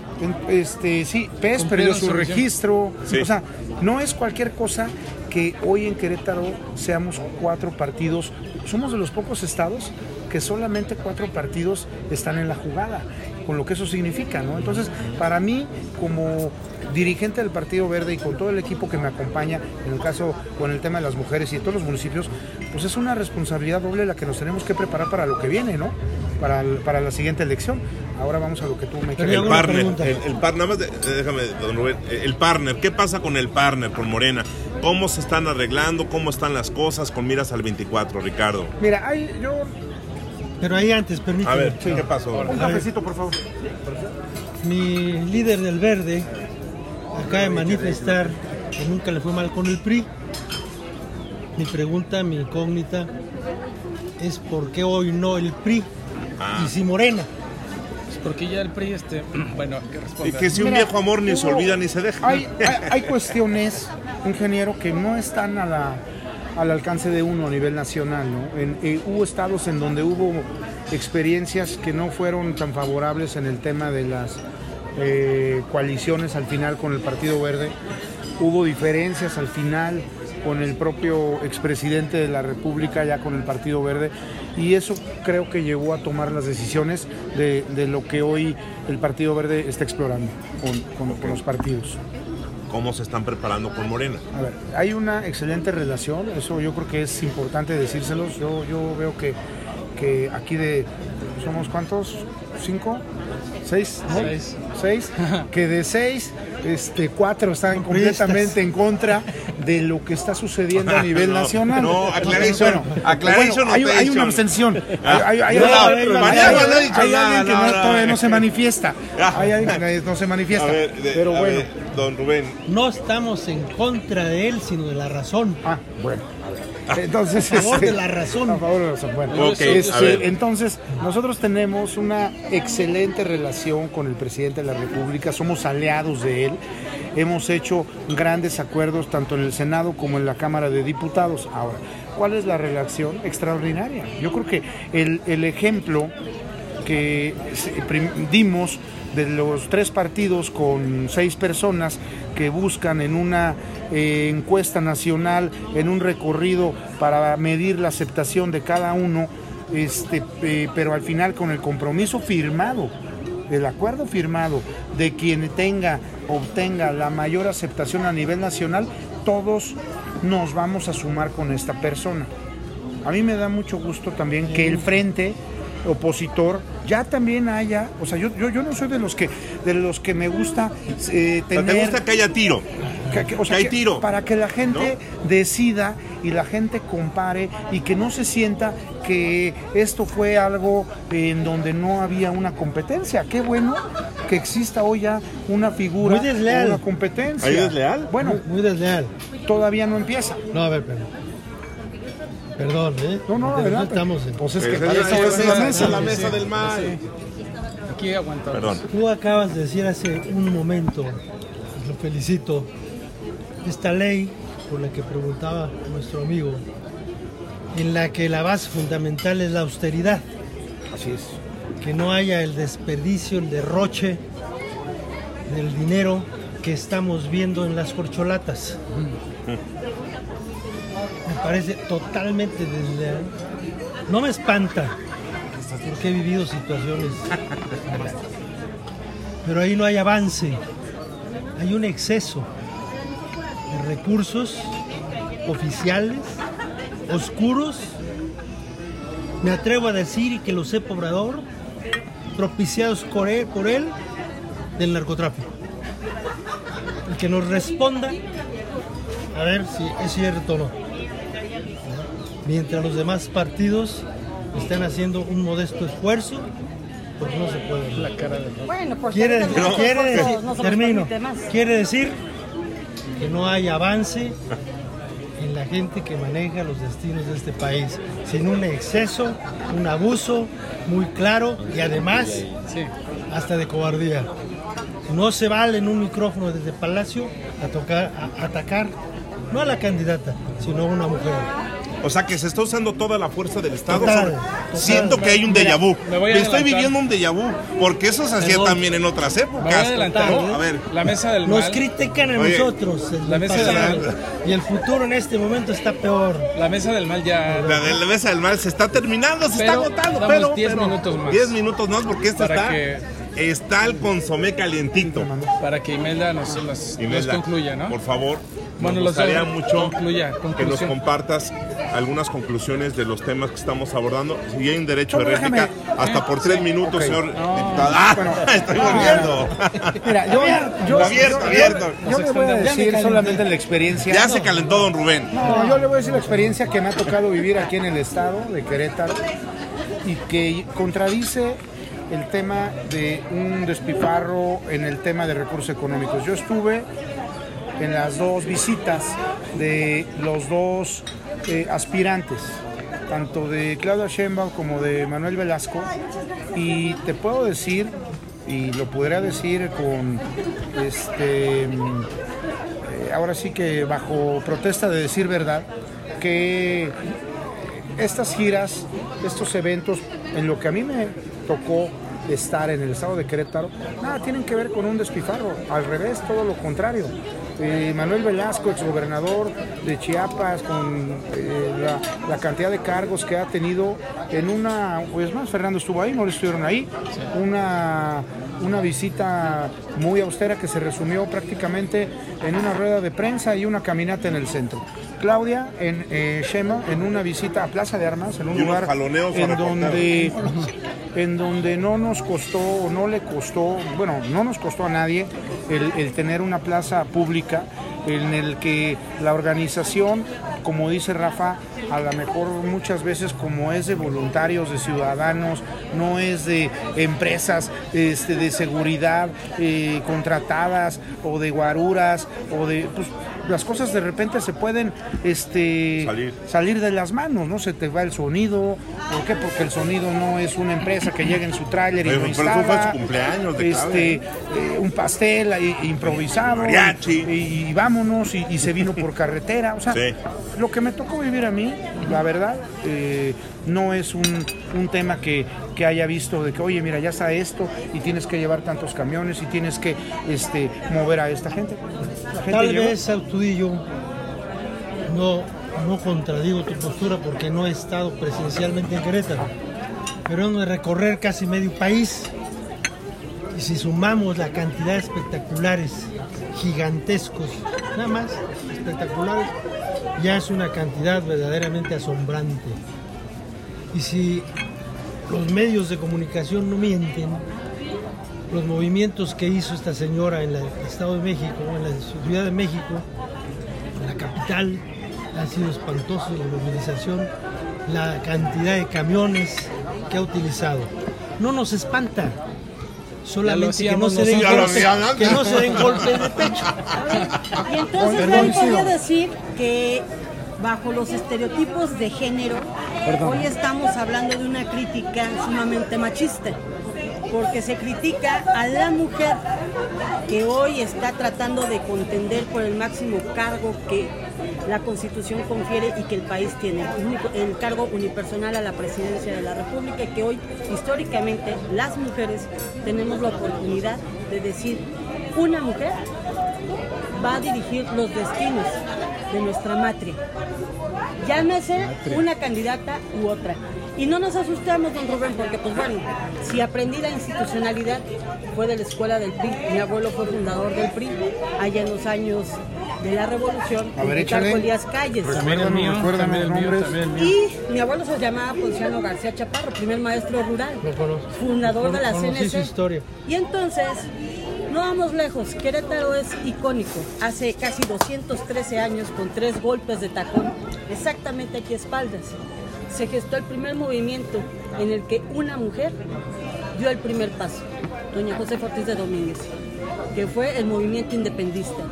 [SPEAKER 5] Este, sí, PES perdió su registro.
[SPEAKER 2] Sí.
[SPEAKER 5] O sea, no es cualquier cosa que hoy en Querétaro seamos cuatro partidos. Somos de los pocos estados que solamente cuatro partidos están en la jugada, con lo que eso significa, ¿no? Entonces, para mí, como dirigente del Partido Verde y con todo el equipo que me acompaña, en el caso con el tema de las mujeres y de todos los municipios, pues es una responsabilidad doble la que nos tenemos que preparar para lo que viene, ¿no? Para, el- para la siguiente elección. Ahora vamos a lo que tú me quieres.
[SPEAKER 2] El partner, el, el par- nada más de- déjame, don Rubén, eh, el partner, ¿qué pasa con el partner, con Morena? ¿Cómo se están arreglando? ¿Cómo están las cosas con miras al 24, Ricardo?
[SPEAKER 5] Mira, hay, yo
[SPEAKER 7] Pero ahí antes, permíteme.
[SPEAKER 2] A ver, ¿qué pasó?
[SPEAKER 5] Un cafecito, por favor.
[SPEAKER 7] Mi líder del Verde acaba de manifestar que nunca le fue mal con el PRI. Mi pregunta, mi incógnita, es por qué hoy no el PRI
[SPEAKER 2] Ah.
[SPEAKER 7] y si Morena.
[SPEAKER 3] Porque ya el PRI, este, bueno, que
[SPEAKER 2] Y
[SPEAKER 3] responda.
[SPEAKER 2] que si un
[SPEAKER 5] Mira,
[SPEAKER 2] viejo amor ni se olvida ni se deja.
[SPEAKER 5] Hay, hay, hay cuestiones, ingeniero, que no están a la, al alcance de uno a nivel nacional. ¿no? En- eh, hubo estados en donde hubo experiencias que no fueron tan favorables en el tema de las eh, coaliciones al final con el Partido Verde. Hubo diferencias al final con el propio expresidente de la República, ya con el Partido Verde, y eso creo que llevó a tomar las decisiones de, de lo que hoy el Partido Verde está explorando con, con- con los partidos.
[SPEAKER 2] ¿Cómo se están preparando con Morena?
[SPEAKER 5] A ver, hay una excelente relación, eso yo creo que es importante decírselos. Yo, yo veo que, que aquí de, ¿somos cuántos? ¿Cinco? ¿Seis? ¿No?
[SPEAKER 3] Seis.
[SPEAKER 5] ¿Seis? que de seis, este, cuatro están completamente en contra de lo que está sucediendo a nivel
[SPEAKER 2] No,
[SPEAKER 5] nacional.
[SPEAKER 2] no, aclaration, aclaration
[SPEAKER 5] bueno, hay, una abstención. Hay,
[SPEAKER 2] No,
[SPEAKER 5] alguien que
[SPEAKER 2] no,
[SPEAKER 5] no-
[SPEAKER 2] no,
[SPEAKER 5] todavía
[SPEAKER 2] no.
[SPEAKER 5] se manifiesta.
[SPEAKER 2] Ah.
[SPEAKER 5] Hay alguien que no se manifiesta.
[SPEAKER 2] A ver, de-
[SPEAKER 5] Pero
[SPEAKER 2] a
[SPEAKER 5] bueno.
[SPEAKER 2] ver, don Rubén,
[SPEAKER 7] No estamos en contra de él, sino de la razón.
[SPEAKER 5] Ah, bueno. Entonces,
[SPEAKER 7] A favor
[SPEAKER 5] este,
[SPEAKER 7] de la razón.
[SPEAKER 5] A favor de la razón. Bueno,
[SPEAKER 2] Ok,
[SPEAKER 5] este,
[SPEAKER 2] a ver.
[SPEAKER 5] entonces, nosotros tenemos una excelente relación con el presidente de la República, somos aliados de él. Hemos hecho grandes acuerdos tanto en el Senado como en la Cámara de Diputados. Ahora, ¿cuál es la relación? Extraordinaria. Yo creo que el, el ejemplo que dimos de los tres partidos con seis personas que buscan en una eh, encuesta nacional, en un recorrido para medir la aceptación de cada uno, este, eh, pero al final con el compromiso firmado, el acuerdo firmado de quien tenga, obtenga la mayor aceptación a nivel nacional, todos nos vamos a sumar con esta persona. A mí me da mucho gusto también que el frente opositor ya también haya, o sea, yo, yo, yo no soy de los que de los que me gusta eh,
[SPEAKER 2] ¿te
[SPEAKER 5] tener
[SPEAKER 2] gusta que haya tiro?
[SPEAKER 5] que- que- o sea,
[SPEAKER 2] que hay
[SPEAKER 5] que-
[SPEAKER 2] tiro?
[SPEAKER 5] para que la gente decida y la gente compare y que no se sienta que esto fue algo en donde no había una competencia. Qué bueno que exista hoy ya una figura,
[SPEAKER 7] Muy desleal.
[SPEAKER 5] una competencia.
[SPEAKER 2] ¿Ahí desleal?
[SPEAKER 5] Bueno,
[SPEAKER 7] Muy, muy desleal.
[SPEAKER 5] todavía no empieza.
[SPEAKER 7] No, a ver, perdón. Perdón, ¿eh?
[SPEAKER 5] No, no, verdad.
[SPEAKER 7] Estamos en...
[SPEAKER 5] Pues es que para
[SPEAKER 2] es
[SPEAKER 5] eso
[SPEAKER 2] la-
[SPEAKER 5] es la
[SPEAKER 2] esa
[SPEAKER 5] mesa.
[SPEAKER 2] es la mesa del mal.
[SPEAKER 3] Aquí aguantamos.
[SPEAKER 2] Perdón.
[SPEAKER 7] Tú acabas de decir hace un momento, lo felicito, esta ley por la que preguntaba nuestro amigo, en la que la base fundamental es la austeridad,
[SPEAKER 5] Así es.
[SPEAKER 7] que no haya el desperdicio, el derroche del dinero que estamos viendo en las corcholatas. Me parece totalmente desleal. No me espanta, porque he vivido situaciones. Pero ahí no hay avance, hay un exceso de recursos oficiales, oscuros. Me atrevo a decir que lo sé Obrador, propiciados por él, por él del narcotráfico. El que nos responda a ver si es cierto o no. Mientras los demás partidos están haciendo un modesto esfuerzo, porque no se puede.
[SPEAKER 3] La cara de
[SPEAKER 6] Bueno, por
[SPEAKER 7] Quiere,
[SPEAKER 6] ahorita los
[SPEAKER 7] quiere decir,
[SPEAKER 6] no
[SPEAKER 7] termino, quiere decir que no hay avance en la gente que maneja los destinos de este país, sin un exceso, un abuso muy claro y además
[SPEAKER 3] Sí.
[SPEAKER 7] hasta de cobardía. No se vale en un micrófono desde Palacio a, tocar, a atacar no a la candidata, sino a una mujer.
[SPEAKER 2] O sea que se está usando toda la fuerza del Estado.
[SPEAKER 7] Total.
[SPEAKER 2] Siento que hay un déjà vu.
[SPEAKER 3] me voy a
[SPEAKER 2] Me estoy viviendo un déjà vu. Porque eso se hacía también en otras
[SPEAKER 3] Me voy a
[SPEAKER 2] épocas. No, a ver.
[SPEAKER 3] La mesa del
[SPEAKER 7] Nos
[SPEAKER 3] mal.
[SPEAKER 7] critican a
[SPEAKER 2] Oye,
[SPEAKER 7] nosotros
[SPEAKER 3] la
[SPEAKER 7] del
[SPEAKER 3] mesa de la-
[SPEAKER 7] pasado, y el futuro en este momento está peor.
[SPEAKER 3] La mesa del mal ya.
[SPEAKER 2] La de la mesa del mal se está terminando, se
[SPEAKER 3] Pero
[SPEAKER 2] está agotando. Pero
[SPEAKER 3] 10
[SPEAKER 2] pero
[SPEAKER 3] minutos más.
[SPEAKER 2] 10 minutos más porque esto está.
[SPEAKER 3] que-
[SPEAKER 2] Está el consomé calientito.
[SPEAKER 3] Para que Imelda nos, nos, nos
[SPEAKER 2] Imelda,
[SPEAKER 3] concluya, ¿no?
[SPEAKER 2] Por favor,
[SPEAKER 3] Bueno,
[SPEAKER 2] nos gustaría mucho
[SPEAKER 3] concluya,
[SPEAKER 2] que nos compartas algunas conclusiones de los temas que estamos abordando. Si hay un derecho de réplica,
[SPEAKER 5] déjame-
[SPEAKER 2] hasta por tres minutos, señor diputado. ¡Ah! Estoy volviendo.
[SPEAKER 5] Mira, yo, yo,
[SPEAKER 2] Abierto,
[SPEAKER 5] yo-
[SPEAKER 2] abierto.
[SPEAKER 5] yo le voy a decir solamente la experiencia.
[SPEAKER 2] Ya se calentó don Rubén.
[SPEAKER 5] No, yo le voy a decir la experiencia que me ha tocado vivir aquí en el estado de Querétaro y que contradice el tema de un despifarro en el tema de recursos económicos. Yo estuve en las dos visitas de los dos eh, aspirantes, tanto de Claudia Sheinbaum como de Manuel Velasco, y te puedo decir, y lo podría decir con este eh, ahora sí que bajo protesta de decir verdad, que estas giras, estos eventos, en lo que a mí me tocó estar en el estado de Querétaro, nada tienen que ver con un despifarro, al revés, todo lo contrario. Eh, Manuel Velasco, exgobernador de Chiapas, con eh, la, la cantidad de cargos que ha tenido en una, pues más, Fernando estuvo ahí, no estuvieron ahí, una, una visita muy austera que se resumió prácticamente en una rueda de prensa y una caminata en el centro. Claudia en eh, Shema en una visita a Plaza de Armas, en un lugar en donde, en donde no nos costó, o no le costó, bueno, no nos costó a nadie el, el tener una plaza pública en el que la organización, como dice Rafa, a lo mejor muchas veces como es de voluntarios, de ciudadanos, no es de empresas este, de seguridad eh, contratadas o de guaruras o de... pues, las cosas de repente se pueden este,
[SPEAKER 2] Salir.
[SPEAKER 5] salir de las manos, ¿no? Se te va el sonido. ¿Por qué? Porque el sonido no es una empresa que llega en su tráiler y lo
[SPEAKER 2] eso fue
[SPEAKER 5] instala.
[SPEAKER 2] su cumpleaños de
[SPEAKER 5] este, eh, un pastel ahí improvisado.
[SPEAKER 2] Mariachi.
[SPEAKER 5] Y, y vámonos, y, y se vino por carretera. O sea,
[SPEAKER 2] Sí.
[SPEAKER 5] lo que me tocó vivir a mí, la verdad, eh, no es un, un tema que, que haya visto de que, oye, mira, ya está esto, y tienes que llevar tantos camiones, y tienes que este, mover a esta gente. La gente
[SPEAKER 7] Tal
[SPEAKER 5] llegó.
[SPEAKER 7] vez, Autudillo, no, no contradigo tu postura porque no he estado presencialmente en Querétaro, pero de recorrer casi medio país. Y si sumamos la cantidad de espectaculares gigantescos, nada más espectaculares, ya es una cantidad verdaderamente asombrante. Y si los medios de comunicación no mienten, los movimientos que hizo esta señora en el Estado de México, en la Ciudad de México, en la capital, ha sido espantoso la movilización, la cantidad de camiones que ha utilizado. No nos espanta, solamente que no, se den golpes, que no se den golpes de pecho.
[SPEAKER 6] Y entonces podría decir que bajo los estereotipos de género, hoy estamos hablando de una crítica sumamente machista, porque se critica a la mujer que hoy está tratando de contender por el máximo cargo que la Constitución confiere y que el país tiene, el cargo unipersonal a la presidencia de la República, que hoy históricamente las mujeres tenemos la oportunidad de decir, una mujer va a dirigir los destinos de nuestra matria. Llámese una candidata u otra. Y no nos asustemos, don Rubén, porque pues bueno, si aprendí la institucionalidad fue de la escuela del PRI. Mi abuelo fue fundador del PRI allá en los años de la Revolución,
[SPEAKER 5] A ver.
[SPEAKER 6] Elías Calles.
[SPEAKER 3] El mío, el mío.
[SPEAKER 6] Y mi abuelo se llamaba Ponciano García Chaparro, primer maestro rural, fundador de la CNC.
[SPEAKER 7] historia.
[SPEAKER 6] Y entonces, no vamos lejos, Querétaro es icónico. Hace casi 213 años, con tres golpes de tacón, exactamente aquí a espaldas, se gestó el primer movimiento en el que una mujer dio el primer paso, doña José Ortiz de Domínguez, que fue el movimiento independista.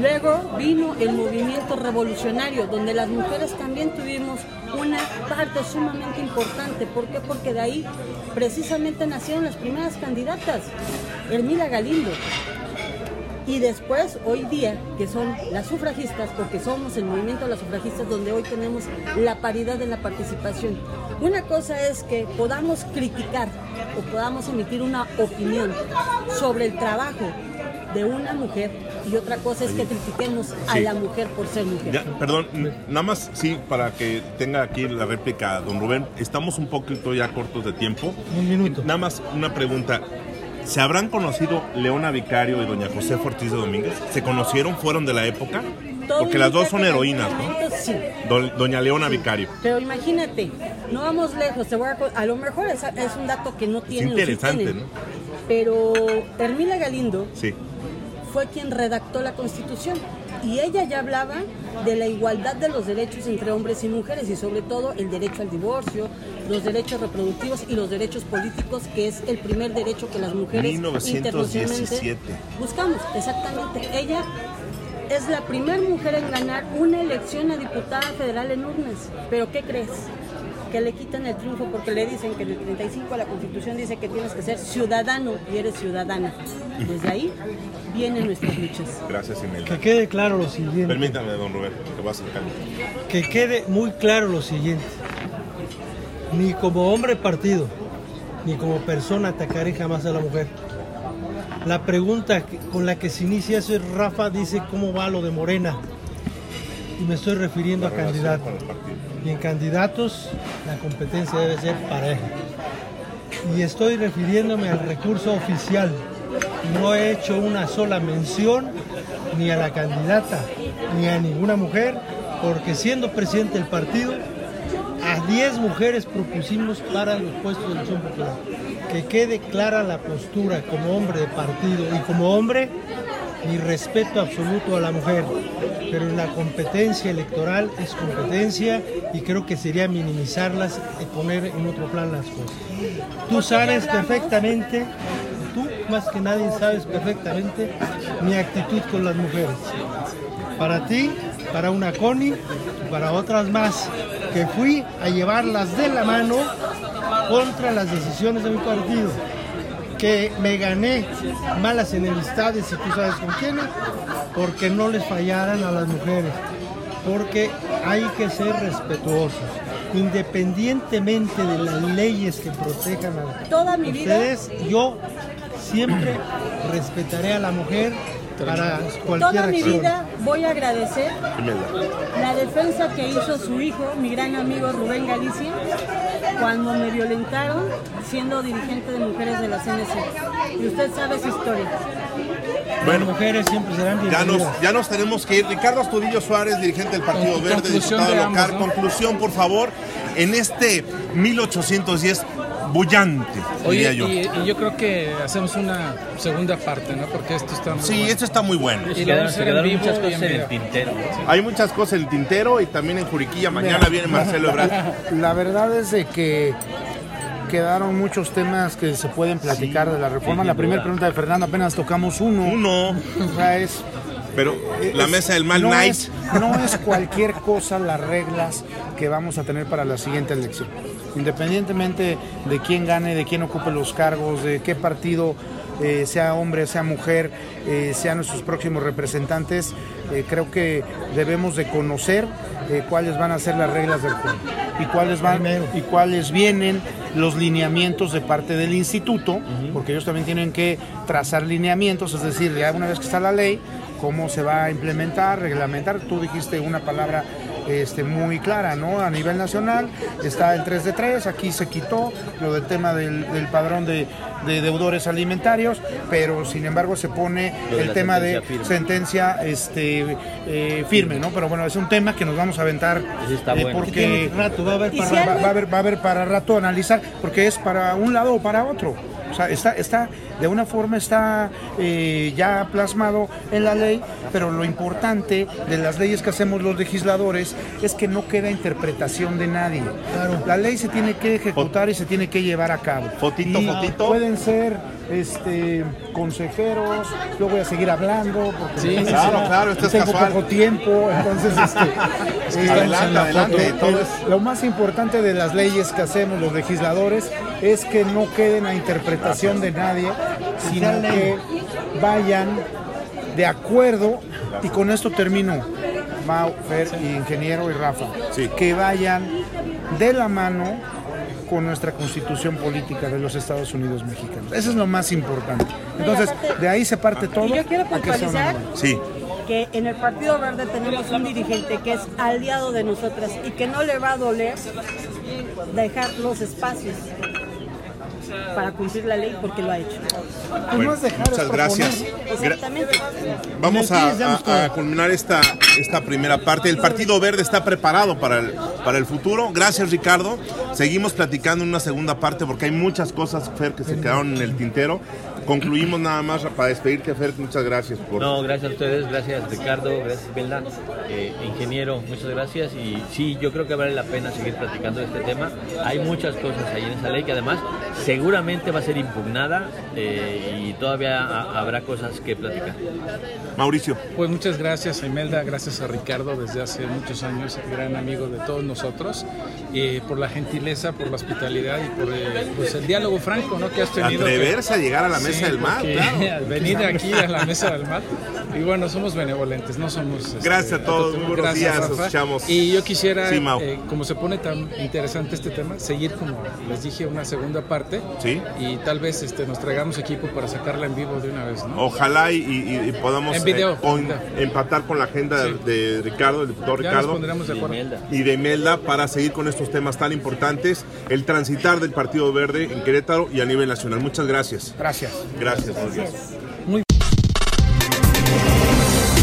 [SPEAKER 6] Luego vino el movimiento revolucionario, donde las mujeres también tuvimos una parte sumamente importante. ¿Por qué? Porque de ahí precisamente nacieron las primeras candidatas. Hermila Galindo, y después, hoy día, que son las sufragistas, porque somos el movimiento de las sufragistas, donde hoy tenemos la paridad en la participación. Una cosa es que podamos criticar o podamos emitir una opinión sobre el trabajo de una mujer y otra cosa es que critiquemos a la mujer por ser mujer.
[SPEAKER 2] Ya, perdón, nada más, sí, para que tenga aquí la réplica, don Rubén, estamos un poquito ya cortos de tiempo.
[SPEAKER 7] Un minuto.
[SPEAKER 2] Nada más una pregunta. ¿Se habrán conocido Leona Vicario y doña José Ortiz de Domínguez? ¿Se conocieron? ¿Fueron de la época?
[SPEAKER 6] Todo
[SPEAKER 2] Porque las dos son heroínas, ¿no?
[SPEAKER 6] Sí.
[SPEAKER 2] Do- doña Leona Vicario.
[SPEAKER 6] Pero imagínate, no vamos lejos, te voy a, a lo mejor es, es un dato que no sí
[SPEAKER 2] interesante,
[SPEAKER 6] tienen.
[SPEAKER 2] ¿no?
[SPEAKER 6] Pero Hermila Galindo
[SPEAKER 2] Sí.
[SPEAKER 6] fue quien redactó la Constitución y ella ya hablaba de la igualdad de los derechos entre hombres y mujeres y sobre todo el derecho al divorcio, los derechos reproductivos y los derechos políticos, que es el primer derecho que las mujeres
[SPEAKER 2] 1917.
[SPEAKER 6] internacionalmente buscamos. Exactamente. Ella es la primera mujer en ganar una elección a diputada federal en urnas. Pero ¿qué crees? que le quitan el triunfo porque le dicen que en el 35 la Constitución dice que tienes que ser ciudadano y eres ciudadana. Desde ahí vienen nuestras luchas.
[SPEAKER 2] Gracias, Imelda.
[SPEAKER 7] Que quede claro lo siguiente.
[SPEAKER 2] Permítame, don Rubén, que va a acercar.
[SPEAKER 7] que quede muy claro lo siguiente. Ni como hombre partido, ni como persona atacaré jamás a la mujer. La pregunta con la que se inicia eso es Rafa dice cómo va lo de Morena. Y me estoy refiriendo a candidatos. Y en candidatos la competencia debe ser pareja. Y estoy refiriéndome al recurso oficial. No he hecho una sola mención ni a la candidata ni a ninguna mujer, porque siendo presidente del partido, a 10 mujeres propusimos para los puestos de elección popular. Que quede clara la postura como hombre de partido y como hombre, mi respeto absoluto a la mujer. Pero en la competencia electoral es competencia y creo que sería minimizarlas y poner en otro plan las cosas. Tú sabes perfectamente, tú más que nadie sabes perfectamente mi actitud con las mujeres. Para ti, para una Connie, y para otras más, que fui a llevarlas de la mano contra las decisiones de mi partido. Que me gané malas enemistades, y tú sabes con quiénes, porque no les fallaran a las mujeres. Porque hay que ser respetuosos, independientemente de las leyes que protejan a
[SPEAKER 6] Toda mi vida-
[SPEAKER 7] ustedes. Yo siempre respetaré a la mujer para cualquier
[SPEAKER 6] Toda mi vida voy a agradecer la defensa que hizo su hijo, mi gran amigo Rubén Galicia, cuando me violentaron siendo dirigente de mujeres de la CNC. Y usted sabe su historia.
[SPEAKER 7] Las mujeres siempre serán
[SPEAKER 2] Ya nos, ya nos tenemos que ir. Ricardo Astudillo Suárez, dirigente del Partido
[SPEAKER 3] Con-
[SPEAKER 2] Verde, diputado
[SPEAKER 3] de
[SPEAKER 2] local.
[SPEAKER 3] ambos, ¿no?
[SPEAKER 2] Conclusión, por favor, en este 1810 bullante, diría
[SPEAKER 3] Oye,
[SPEAKER 2] yo.
[SPEAKER 3] y, y yo creo que hacemos una segunda parte, ¿no? Porque esto está muy
[SPEAKER 2] Sí,
[SPEAKER 3] bueno.
[SPEAKER 2] esto está muy bueno.
[SPEAKER 3] Y
[SPEAKER 4] quedaron, se quedaron
[SPEAKER 3] vivo
[SPEAKER 4] muchas cosas
[SPEAKER 3] en
[SPEAKER 4] en el tintero. ¿no?
[SPEAKER 2] Hay muchas cosas en el tintero y también en Juriquilla. Mañana viene Marcelo Ebrard.
[SPEAKER 5] La verdad es de que quedaron muchos temas que se pueden platicar de la reforma. la primera pregunta de Fernando apenas tocamos uno.
[SPEAKER 2] Uno,
[SPEAKER 5] O sea, es
[SPEAKER 2] pero la
[SPEAKER 5] es-
[SPEAKER 2] mesa del mal
[SPEAKER 5] no
[SPEAKER 2] night.
[SPEAKER 5] Es, no es cualquier cosa las reglas que vamos a tener para la siguiente elección. Independientemente de quién gane, de quién ocupe los cargos, de qué partido, eh, sea hombre, sea mujer, eh, sean nuestros próximos representantes, eh, creo que debemos de conocer cuáles van a ser las reglas del juego y cuáles van y cuáles vienen los lineamientos de parte del instituto, porque ellos también tienen que trazar lineamientos, es decir, ya una vez que está la ley, cómo se va a implementar, reglamentar. Tú dijiste una palabra este, muy clara, ¿no? A nivel nacional está el 3 de 3, aquí se quitó lo del tema del, del padrón de, de deudores alimentarios, pero sin embargo se pone el tema de
[SPEAKER 4] sentencia firme.
[SPEAKER 5] sentencia este, eh, firme, ¿no? Pero bueno, es un tema que nos vamos a aventar
[SPEAKER 4] está
[SPEAKER 5] eh,
[SPEAKER 4] bueno.
[SPEAKER 5] porque
[SPEAKER 7] rato, va a haber para
[SPEAKER 6] si
[SPEAKER 5] va,
[SPEAKER 6] algo-
[SPEAKER 5] va a haber, va a haber para rato analizar, porque es para un lado o para otro. O sea, está, está de una forma está eh, ya plasmado en la ley, pero lo importante de las leyes que hacemos los legisladores es que no queda interpretación de nadie. La ley se tiene que ejecutar y se tiene que llevar a cabo.
[SPEAKER 2] Fotito,
[SPEAKER 5] Y
[SPEAKER 2] fotito.
[SPEAKER 5] Pueden ser este, consejeros, yo voy a seguir hablando porque
[SPEAKER 3] Sí,
[SPEAKER 2] claro, claro, esto es
[SPEAKER 5] tengo
[SPEAKER 2] casual.
[SPEAKER 5] poco tiempo, entonces este, eh,
[SPEAKER 2] Adelante,
[SPEAKER 5] el- lo más importante de las leyes que hacemos los legisladores es que no queden a interpretación de nadie, sino que vayan de acuerdo, y con esto termino, Mau, Fer, y Ingeniero y Rafa,
[SPEAKER 2] Sí.
[SPEAKER 5] que vayan de la mano con nuestra constitución política de los Estados Unidos mexicanos. Eso es lo más importante. Entonces, de ahí se parte todo.
[SPEAKER 6] Y yo quiero
[SPEAKER 5] que
[SPEAKER 6] puntualizar.
[SPEAKER 2] Sí,
[SPEAKER 6] que en el Partido Verde tenemos un dirigente que es aliado de nosotras y que no le va a doler dejar los espacios para cumplir la ley porque lo ha hecho.
[SPEAKER 2] Muchas gracias.
[SPEAKER 6] Exactamente.
[SPEAKER 2] Vamos a culminar esta, esta primera parte. El Partido Verde está preparado para el, para el futuro. Gracias, Ricardo. Seguimos platicando en una segunda parte porque hay muchas cosas, Fer, que se quedaron en el tintero. Concluimos nada más para despedirte, Fer. Muchas gracias por...
[SPEAKER 4] No, gracias a ustedes, gracias Ricardo, gracias Belda, eh, ingeniero, muchas gracias y sí, yo creo que vale la pena seguir platicando de este tema. Hay muchas cosas ahí en esa ley que además se seguramente va a ser impugnada eh, y todavía ha- habrá cosas que platicar.
[SPEAKER 2] Mauricio.
[SPEAKER 3] Pues muchas gracias a Imelda, gracias a Ricardo desde hace muchos años, gran amigo de todos nosotros, eh, por la gentileza, por la hospitalidad y por eh, pues el diálogo franco ¿no? que has tenido.
[SPEAKER 2] Atreverse a llegar a la mesa
[SPEAKER 3] Sí,
[SPEAKER 2] del mar,
[SPEAKER 3] porque
[SPEAKER 2] claro.
[SPEAKER 3] al venir aquí a la mesa del mar. Y bueno, somos benevolentes, no somos... este,
[SPEAKER 2] Gracias a todos, muy buenos
[SPEAKER 3] gracias,
[SPEAKER 2] días,
[SPEAKER 3] Rafa.
[SPEAKER 2] escuchamos.
[SPEAKER 3] Y yo quisiera,
[SPEAKER 2] Sí,
[SPEAKER 3] eh, como se pone tan interesante este tema, seguir, como les dije, una segunda parte.
[SPEAKER 2] Sí.
[SPEAKER 3] Y tal vez este, nos traigamos equipo para sacarla en vivo de una vez, ¿no?
[SPEAKER 2] Ojalá y, y- y podamos
[SPEAKER 3] En video,
[SPEAKER 2] eh, con- empatar con la agenda
[SPEAKER 3] Sí.
[SPEAKER 2] de Ricardo, el diputado
[SPEAKER 3] Ya
[SPEAKER 2] Ricardo.
[SPEAKER 3] de acuerdo.
[SPEAKER 2] Y de Imelda para seguir con estos temas tan importantes, el transitar del Partido Verde en Querétaro y a nivel nacional. Muchas gracias.
[SPEAKER 5] Gracias.
[SPEAKER 2] Gracias. buenos días.